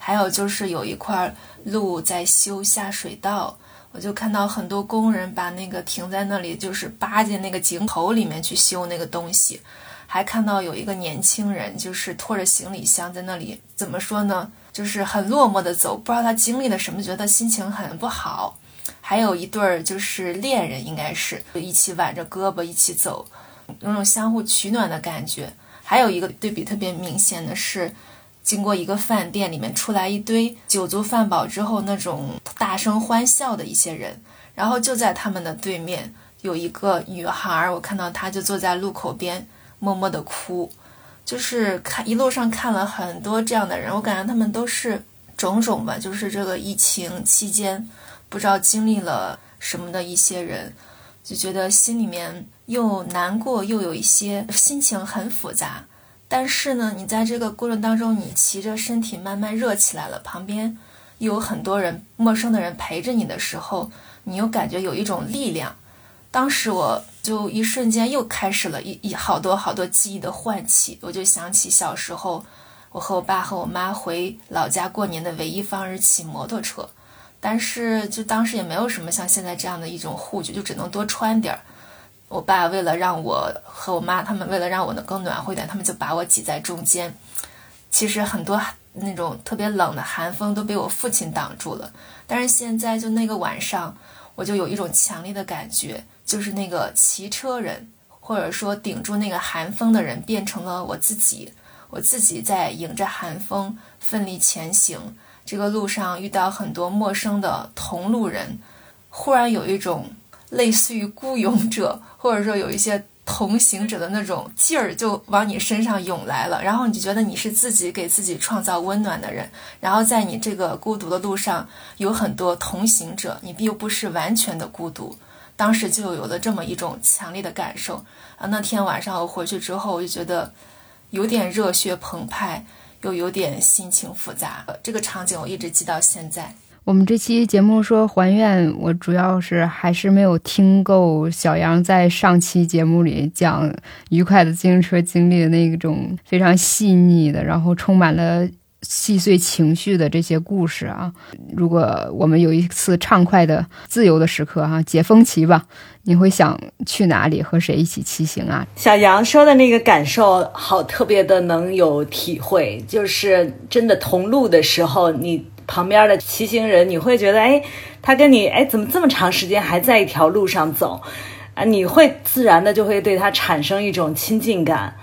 还有就是有一块路在修下水道。我就看到很多工人把那个停在那里，就是扒进那个井口里面去修那个东西，还看到有一个年轻人，就是拖着行李箱在那里，怎么说呢？就是很落寞的走，不知道他经历了什么，觉得心情很不好。还有一对儿就是恋人，应该是就一起挽着胳膊一起走，有种相互取暖的感觉。还有一个对比特别明显的是。经过一个饭店里面出来一堆酒足饭饱之后那种大声欢笑的一些人，然后就在他们的对面有一个女孩，我看到她就坐在路口边默默的哭，就是看一路上看了很多这样的人，我感觉他们都是种种吧，就是这个疫情期间不知道经历了什么的一些人，就觉得心里面又难过又有一些心情很复杂。但是呢，你在这个过程当中，你骑着身体慢慢热起来了，旁边又有很多人陌生的人陪着你的时候，你又感觉有一种力量。当时我就一瞬间又开始了一一好多好多记忆的唤起，我就想起小时候，我和我爸和我妈回老家过年的唯一方式骑摩托车，但是就当时也没有什么像现在这样的一种护具，就只能多穿点儿。我爸为了让我和我妈他们为了让我能更暖和一点，他们就把我挤在中间。其实很多那种特别冷的寒风都被我父亲挡住了。但是现在就那个晚上，我就有一种强烈的感觉，就是那个骑车人或者说顶住那个寒风的人变成了我自己。我自己在迎着寒风奋力前行，这个路上遇到很多陌生的同路人，忽然有一种。类似于孤勇者，或者说有一些同行者的那种劲儿，就往你身上涌来了。然后你就觉得你是自己给自己创造温暖的人。然后在你这个孤独的路上，有很多同行者，你并不是完全的孤独。当时就有了这么一种强烈的感受啊！那天晚上我回去之后，我就觉得有点热血澎湃，又有点心情复杂。这个场景我一直记到现在。我们这期节目说还愿，我主要是还是没有听够小杨在上期节目里讲愉快的自行车经历的那种非常细腻的，然后充满了细碎情绪的这些故事啊。如果我们有一次畅快的自由的时刻哈，解封期吧，你会想去哪里和谁一起骑行啊？小杨说的那个感受好特别的能有体会，就是真的同路的时候你。旁边的骑行人，你会觉得，哎，他跟你，哎，怎么这么长时间还在一条路上走？啊，你会自然的就会对他产生一种亲近感。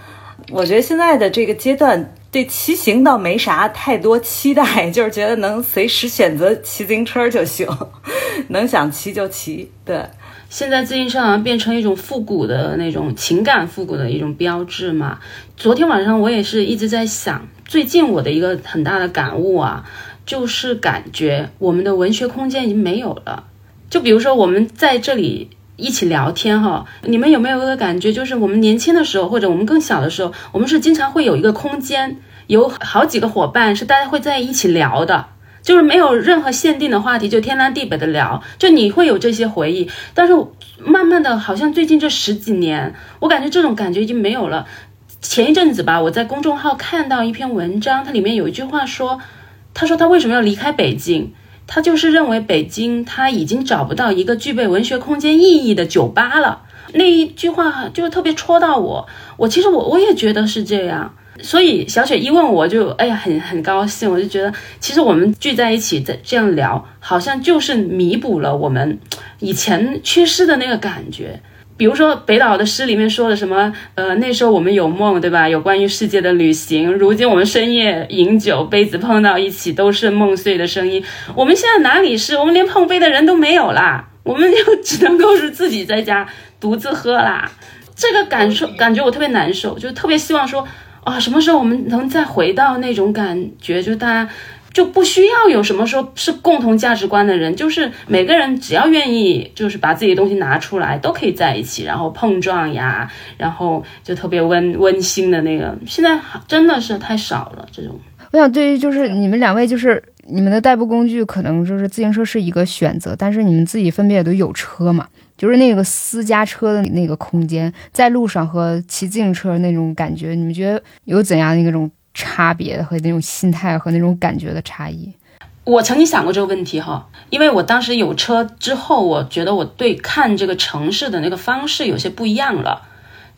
我觉得现在的这个阶段，对骑行倒没啥太多期待，就是觉得能随时选择骑自行车就行，能想骑就骑。对，现在自行车好像变成一种复古的那种情感复古的一种标志嘛。昨天晚上我也是一直在想，最近我的一个很大的感悟啊。就是感觉我们的文学空间已经没有了。就比如说我们在这里一起聊天哈，你们有没有一个感觉，就是我们年轻的时候或者我们更小的时候，我们是经常会有一个空间，有好几个伙伴是大家会在一起聊的，就是没有任何限定的话题，就天南地北的聊，就你会有这些回忆。但是慢慢的，好像最近这十几年，我感觉这种感觉已经没有了。前一阵子吧，我在公众号看到一篇文章，它里面有一句话说。他说他为什么要离开北京？他就是认为北京他已经找不到一个具备文学空间意义的酒吧了。那一句话就特别戳到我。我其实我我也觉得是这样。所以小雪一问我就哎呀很很高兴，我就觉得其实我们聚在一起在这样聊，好像就是弥补了我们以前缺失的那个感觉。比如说北岛的诗里面说的什么，呃，那时候我们有梦，对吧？有关于世界的旅行。如今我们深夜饮酒，杯子碰到一起都是梦碎的声音。我们现在哪里是？我们连碰杯的人都没有啦，我们就只能够是自己在家独自喝啦。这个感受感觉我特别难受，就特别希望说啊，什么时候我们能再回到那种感觉，就大家。就不需要有什么说是共同价值观的人，就是每个人只要愿意，就是把自己的东西拿出来，都可以在一起，然后碰撞呀，然后就特别温温馨的那个。现在真的是太少了这种。我想对于就是你们两位，就是你们的代步工具可能就是自行车是一个选择，但是你们自己分别也都有车嘛，就是那个私家车的那个空间，在路上和骑自行车那种感觉，你们觉得有怎样的那种？差别和那种心态和那种感觉的差异，我曾经想过这个问题哈，因为我当时有车之后，我觉得我对看这个城市的那个方式有些不一样了。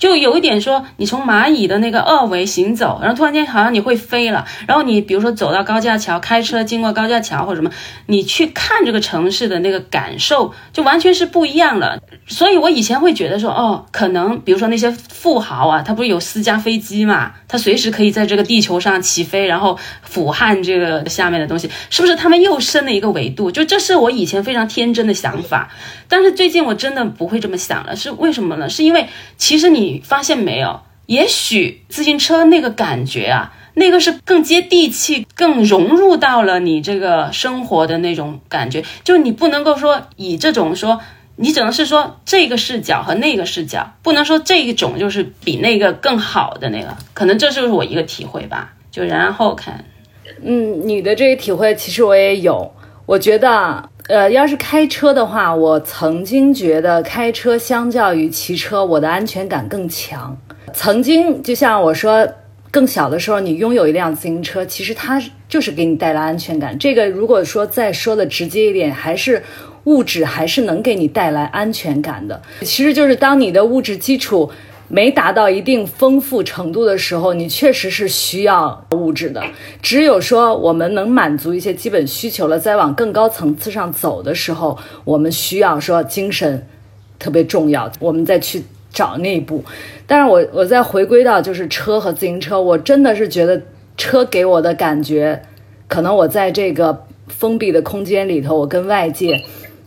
就有一点说，你从蚂蚁的那个二维行走，然后突然间好像你会飞了，然后你比如说走到高架桥，开车经过高架桥或者什么，你去看这个城市的那个感受就完全是不一样了。所以我以前会觉得说，哦，可能比如说那些富豪啊，他不是有私家飞机嘛，他随时可以在这个地球上起飞，然后俯瞰这个下面的东西，是不是他们又升了一个维度？就这是我以前非常天真的想法，但是最近我真的不会这么想了，是为什么呢？是因为其实你。发现没有？也许自行车那个感觉啊，那个是更接地气，更融入到了你这个生活的那种感觉。就你不能够说以这种说，你只能是说这个视角和那个视角，不能说这一种就是比那个更好的那个。可能这就是我一个体会吧。就然后看，嗯，你的这个体会其实我也有。我觉得。呃，要是开车的话，我曾经觉得开车相较于骑车，我的安全感更强。曾经就像我说，更小的时候，你拥有一辆自行车，其实它就是给你带来安全感。这个如果说再说的直接一点，还是物质还是能给你带来安全感的。其实就是当你的物质基础。没达到一定丰富程度的时候，你确实是需要物质的。只有说我们能满足一些基本需求了，再往更高层次上走的时候，我们需要说精神特别重要，我们再去找那一步。但是我我再回归到就是车和自行车，我真的是觉得车给我的感觉，可能我在这个封闭的空间里头，我跟外界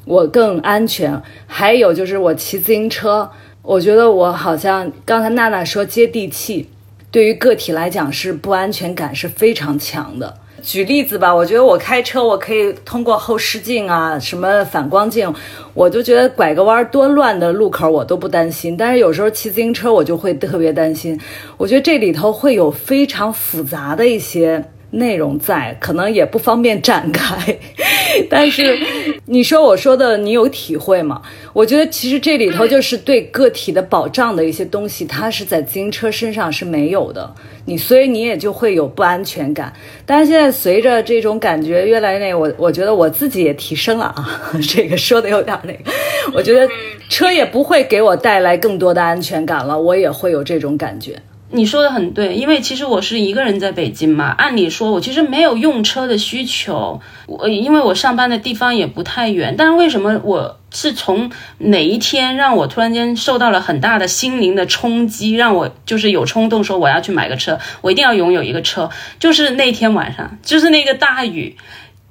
我更安全。还有就是我骑自行车。我觉得我好像刚才娜娜说接地气，对于个体来讲是不安全感是非常强的。举例子吧，我觉得我开车我可以通过后视镜啊，什么反光镜，我就觉得拐个弯多乱的路口我都不担心。但是有时候骑自行车我就会特别担心，我觉得这里头会有非常复杂的一些。内容在，可能也不方便展开，但是你说我说的你有体会吗？我觉得其实这里头就是对个体的保障的一些东西，它是在自行车身上是没有的，你所以你也就会有不安全感。但是现在随着这种感觉越来越那，我我觉得我自己也提升了啊，这个说的有点那个，我觉得车也不会给我带来更多的安全感了，我也会有这种感觉。你说的很对，因为其实我是一个人在北京嘛，按理说我其实没有用车的需求，我因为我上班的地方也不太远。但是为什么我是从哪一天让我突然间受到了很大的心灵的冲击，让我就是有冲动说我要去买个车，我一定要拥有一个车，就是那天晚上，就是那个大雨，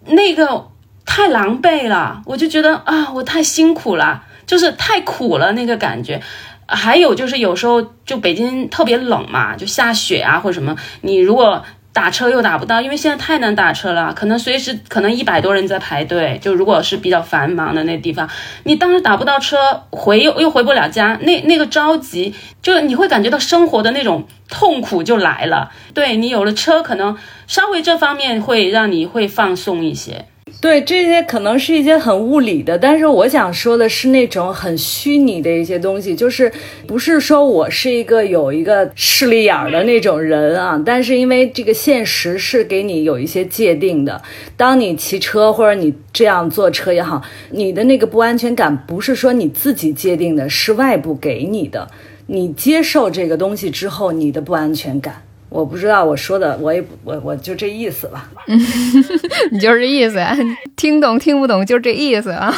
那个太狼狈了，我就觉得啊，我太辛苦了，就是太苦了那个感觉。还有就是有时候就北京特别冷嘛，就下雪啊或者什么，你如果打车又打不到，因为现在太难打车了，可能随时可能一百多人在排队。就如果是比较繁忙的那地方，你当时打不到车回又又回不了家，那那个着急，就你会感觉到生活的那种痛苦就来了。对你有了车，可能稍微这方面会让你会放松一些。对这些可能是一些很物理的，但是我想说的是那种很虚拟的一些东西，就是不是说我是一个有一个势利眼的那种人啊，但是因为这个现实是给你有一些界定的，当你骑车或者你这样坐车也好，你的那个不安全感不是说你自己界定的，是外部给你的，你接受这个东西之后，你的不安全感我不知道我说的，我也我我就这意思吧。你就是这意思，听懂听不懂就这意思啊。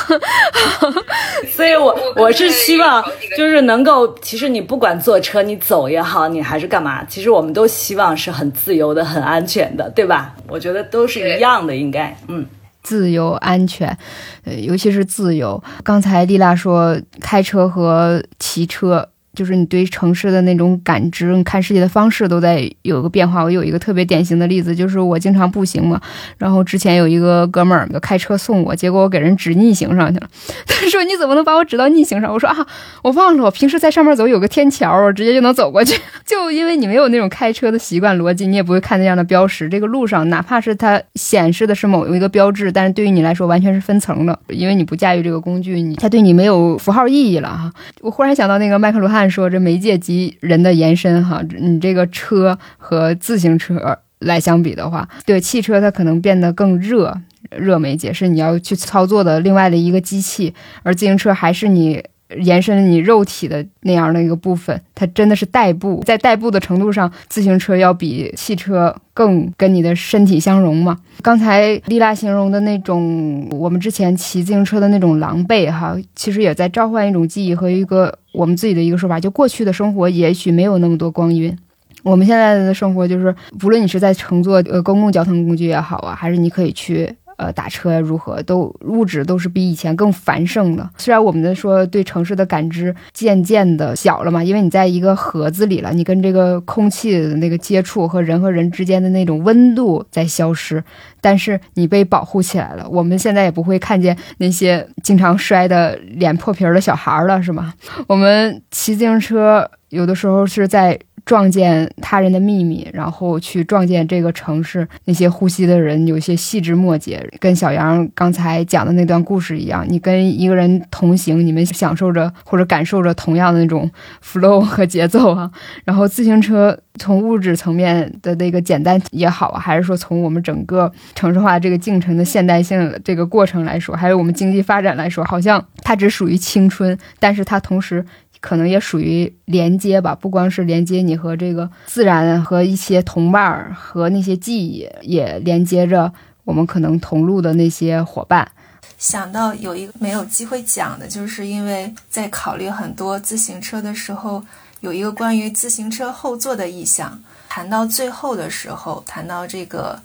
所以我我是希望就是能够，其实你不管坐车你走也好，你还是干嘛，其实我们都希望是很自由的、很安全的，对吧？我觉得都是一样的，应该嗯。自由、安全，呃，尤其是自由。刚才丽娜说，开车和骑车。就是你对城市的那种感知，你看世界的方式都在有个变化。我有一个特别典型的例子，就是我经常步行嘛，然后之前有一个哥们儿就开车送我，结果我给人指逆行上去了。他说：“你怎么能把我指到逆行上？”我说：“啊，我忘了，我平时在上面走有个天桥，我直接就能走过去。就因为你没有那种开车的习惯逻辑，你也不会看那样的标识。这个路上哪怕是它显示的是某一个标志，但是对于你来说完全是分层的，因为你不驾驭这个工具，你它对你没有符号意义了哈。我忽然想到那个麦克卢汉。说这媒介及人的延伸哈，你这个车和自行车来相比的话，对汽车它可能变得更热，热媒介是你要去操作的另外的一个机器，而自行车还是你。延伸你肉体的那样的一个部分，它真的是代步，在代步的程度上，自行车要比汽车更跟你的身体相融嘛。刚才丽拉形容的那种，我们之前骑自行车的那种狼狈哈，其实也在召唤一种记忆和一个我们自己的一个说法，就过去的生活也许没有那么多光晕。我们现在的生活就是，不论你是在乘坐呃公共交通工具也好啊，还是你可以去。呃，打车，如何都物质都是比以前更繁盛的。虽然我们的说对城市的感知渐渐的小了嘛，因为你在一个盒子里了，你跟这个空气的那个接触和人和人之间的那种温度在消失，但是你被保护起来了。我们现在也不会看见那些经常摔的脸破皮儿的小孩了，是吗？我们骑自行车有的时候是在。撞见他人的秘密，然后去撞见这个城市那些呼吸的人，有些细枝末节，跟小杨刚才讲的那段故事一样。你跟一个人同行，你们享受着或者感受着同样的那种 flow 和节奏啊。然后自行车从物质层面的那个简单也好，还是说从我们整个城市化这个进程的现代性这个过程来说，还有我们经济发展来说，好像它只属于青春，但是它同时。可能也属于连接吧，不光是连接你和这个自然和一些同伴儿和那些记忆，也连接着我们可能同路的那些伙伴。想到有一个没有机会讲的，就是因为在考虑很多自行车的时候，有一个关于自行车后座的意象。谈到最后的时候，谈到这个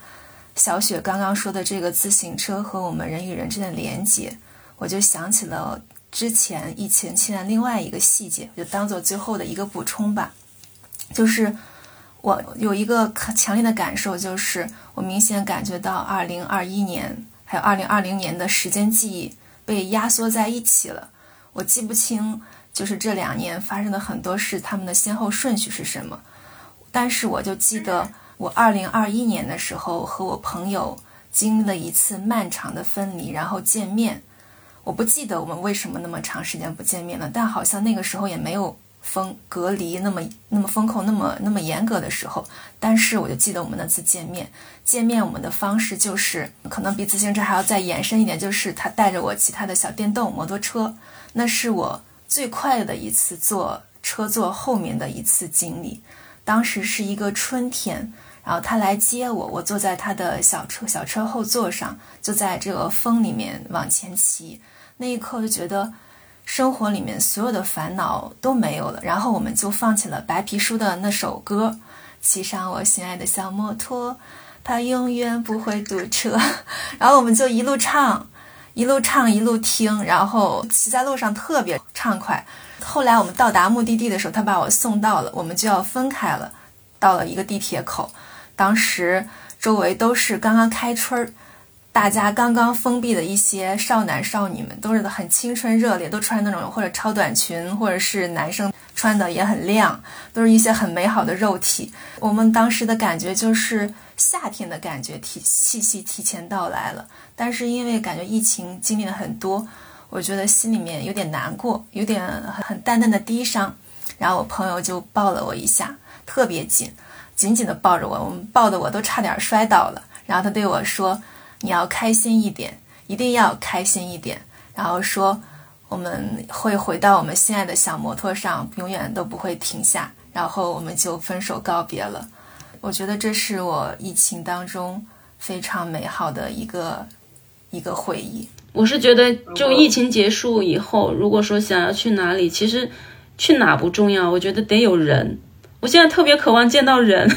小雪刚刚说的这个自行车和我们人与人之间的连接，我就想起了。之前疫情期间另外一个细节，就当做最后的一个补充吧。就是我有一个强烈的感受，就是我明显感觉到二零二一年还有二零二零年的时间记忆被压缩在一起了。我记不清就是这两年发生的很多事，他们的先后顺序是什么。但是我就记得我二零二一年的时候和我朋友经历了一次漫长的分离，然后见面。我不记得我们为什么那么长时间不见面了，但好像那个时候也没有封隔离那么那么封控那么那么严格的时候。但是我就记得我们那次见面，见面我们的方式就是可能比自行车还要再延伸一点，就是他带着我骑他的小电动摩托车，那是我最快乐的一次坐车坐后面的一次经历。当时是一个春天。然后他来接我，我坐在他的小车小车后座上，就在这个风里面往前骑。那一刻就觉得，生活里面所有的烦恼都没有了。然后我们就放起了白皮书的那首歌，骑上我心爱的小摩托，它永远不会堵车。然后我们就一路唱，一路唱一路听，然后骑在路上特别畅快。后来我们到达目的地的时候，他把我送到了，我们就要分开了，到了一个地铁口。当时周围都是刚刚开春儿，大家刚刚封闭的一些少男少女们，都是很青春热烈，都穿那种或者超短裙，或者是男生穿的也很亮，都是一些很美好的肉体。我们当时的感觉就是夏天的感觉，提气息提前到来了。但是因为感觉疫情经历了很多，我觉得心里面有点难过，有点很淡淡的低伤。然后我朋友就抱了我一下，特别紧。紧紧地抱着我，我们抱的我都差点摔倒了。然后他对我说：“你要开心一点，一定要开心一点。”然后说：“我们会回到我们心爱的小摩托上，永远都不会停下。”然后我们就分手告别了。我觉得这是我疫情当中非常美好的一个一个回忆。我是觉得，就疫情结束以后，如果说想要去哪里，其实去哪不重要，我觉得得有人。我现在特别渴望见到人。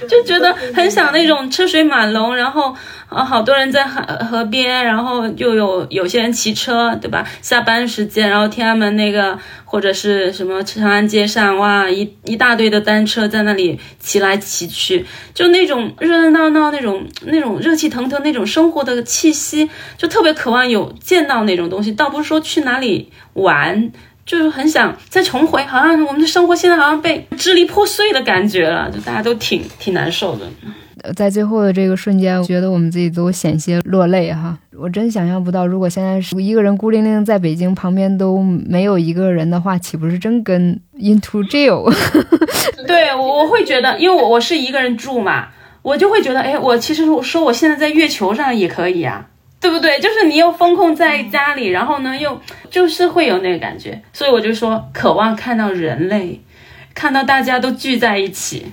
就觉得很想那种车水马龙，然后啊，好多人在河河边，然后又有有些人骑车，对吧？下班时间，然后天安门那个或者是什么长安街上，哇，一一大堆的单车在那里骑来骑去，就那种热热闹闹那种那种热气腾腾那种生活的气息，就特别渴望有见到那种东西。倒不是说去哪里玩。就是很想再重回，好像我们的生活现在好像被支离破碎的感觉了，就大家都挺挺难受的。在最后的这个瞬间，我觉得我们自己都险些落泪哈。我真想象不到，如果现在是一个人孤零零在北京，旁边都没有一个人的话，岂不是真跟 into jail？对，我我会觉得，因为我我是一个人住嘛，我就会觉得，哎，我其实我说我现在在月球上也可以呀。对不对？就是你又封控在家里，然后呢，又就是会有那个感觉，所以我就说渴望看到人类，看到大家都聚在一起。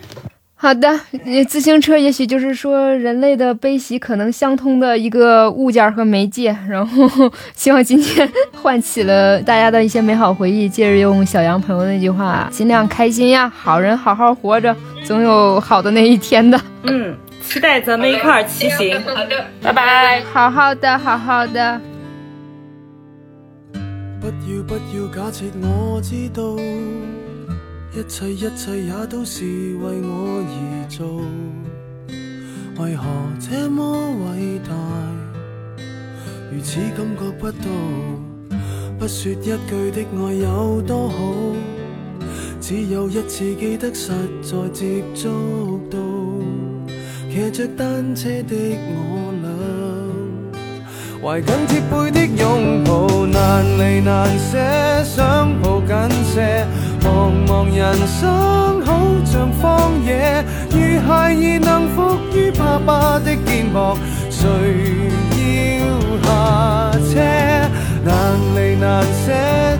好的，自行车也许就是说人类的悲喜可能相通的一个物件和媒介。然后希望今天唤起了大家的一些美好回忆。借着用小杨朋友那句话：尽量开心呀，好人好好活着，总有好的那一天的。嗯。期待咱们一块儿骑行，好的，拜拜，好好的，好好的。不要不要假设我知道，一切一切也都是为我而做，为何这么伟大，如此感觉不到？不说一句的爱有多好，只有一次记得实在接触到。骑着单车的我俩，怀紧贴背的拥抱，难离难舍，想抱紧些。茫茫人生好像荒野，如孩儿能伏于爸爸的肩膊，谁要下车？难离难舍，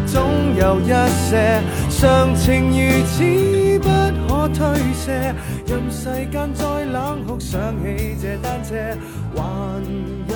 总有一些，常情如此推卸。任世间再冷酷，想起这单车，还。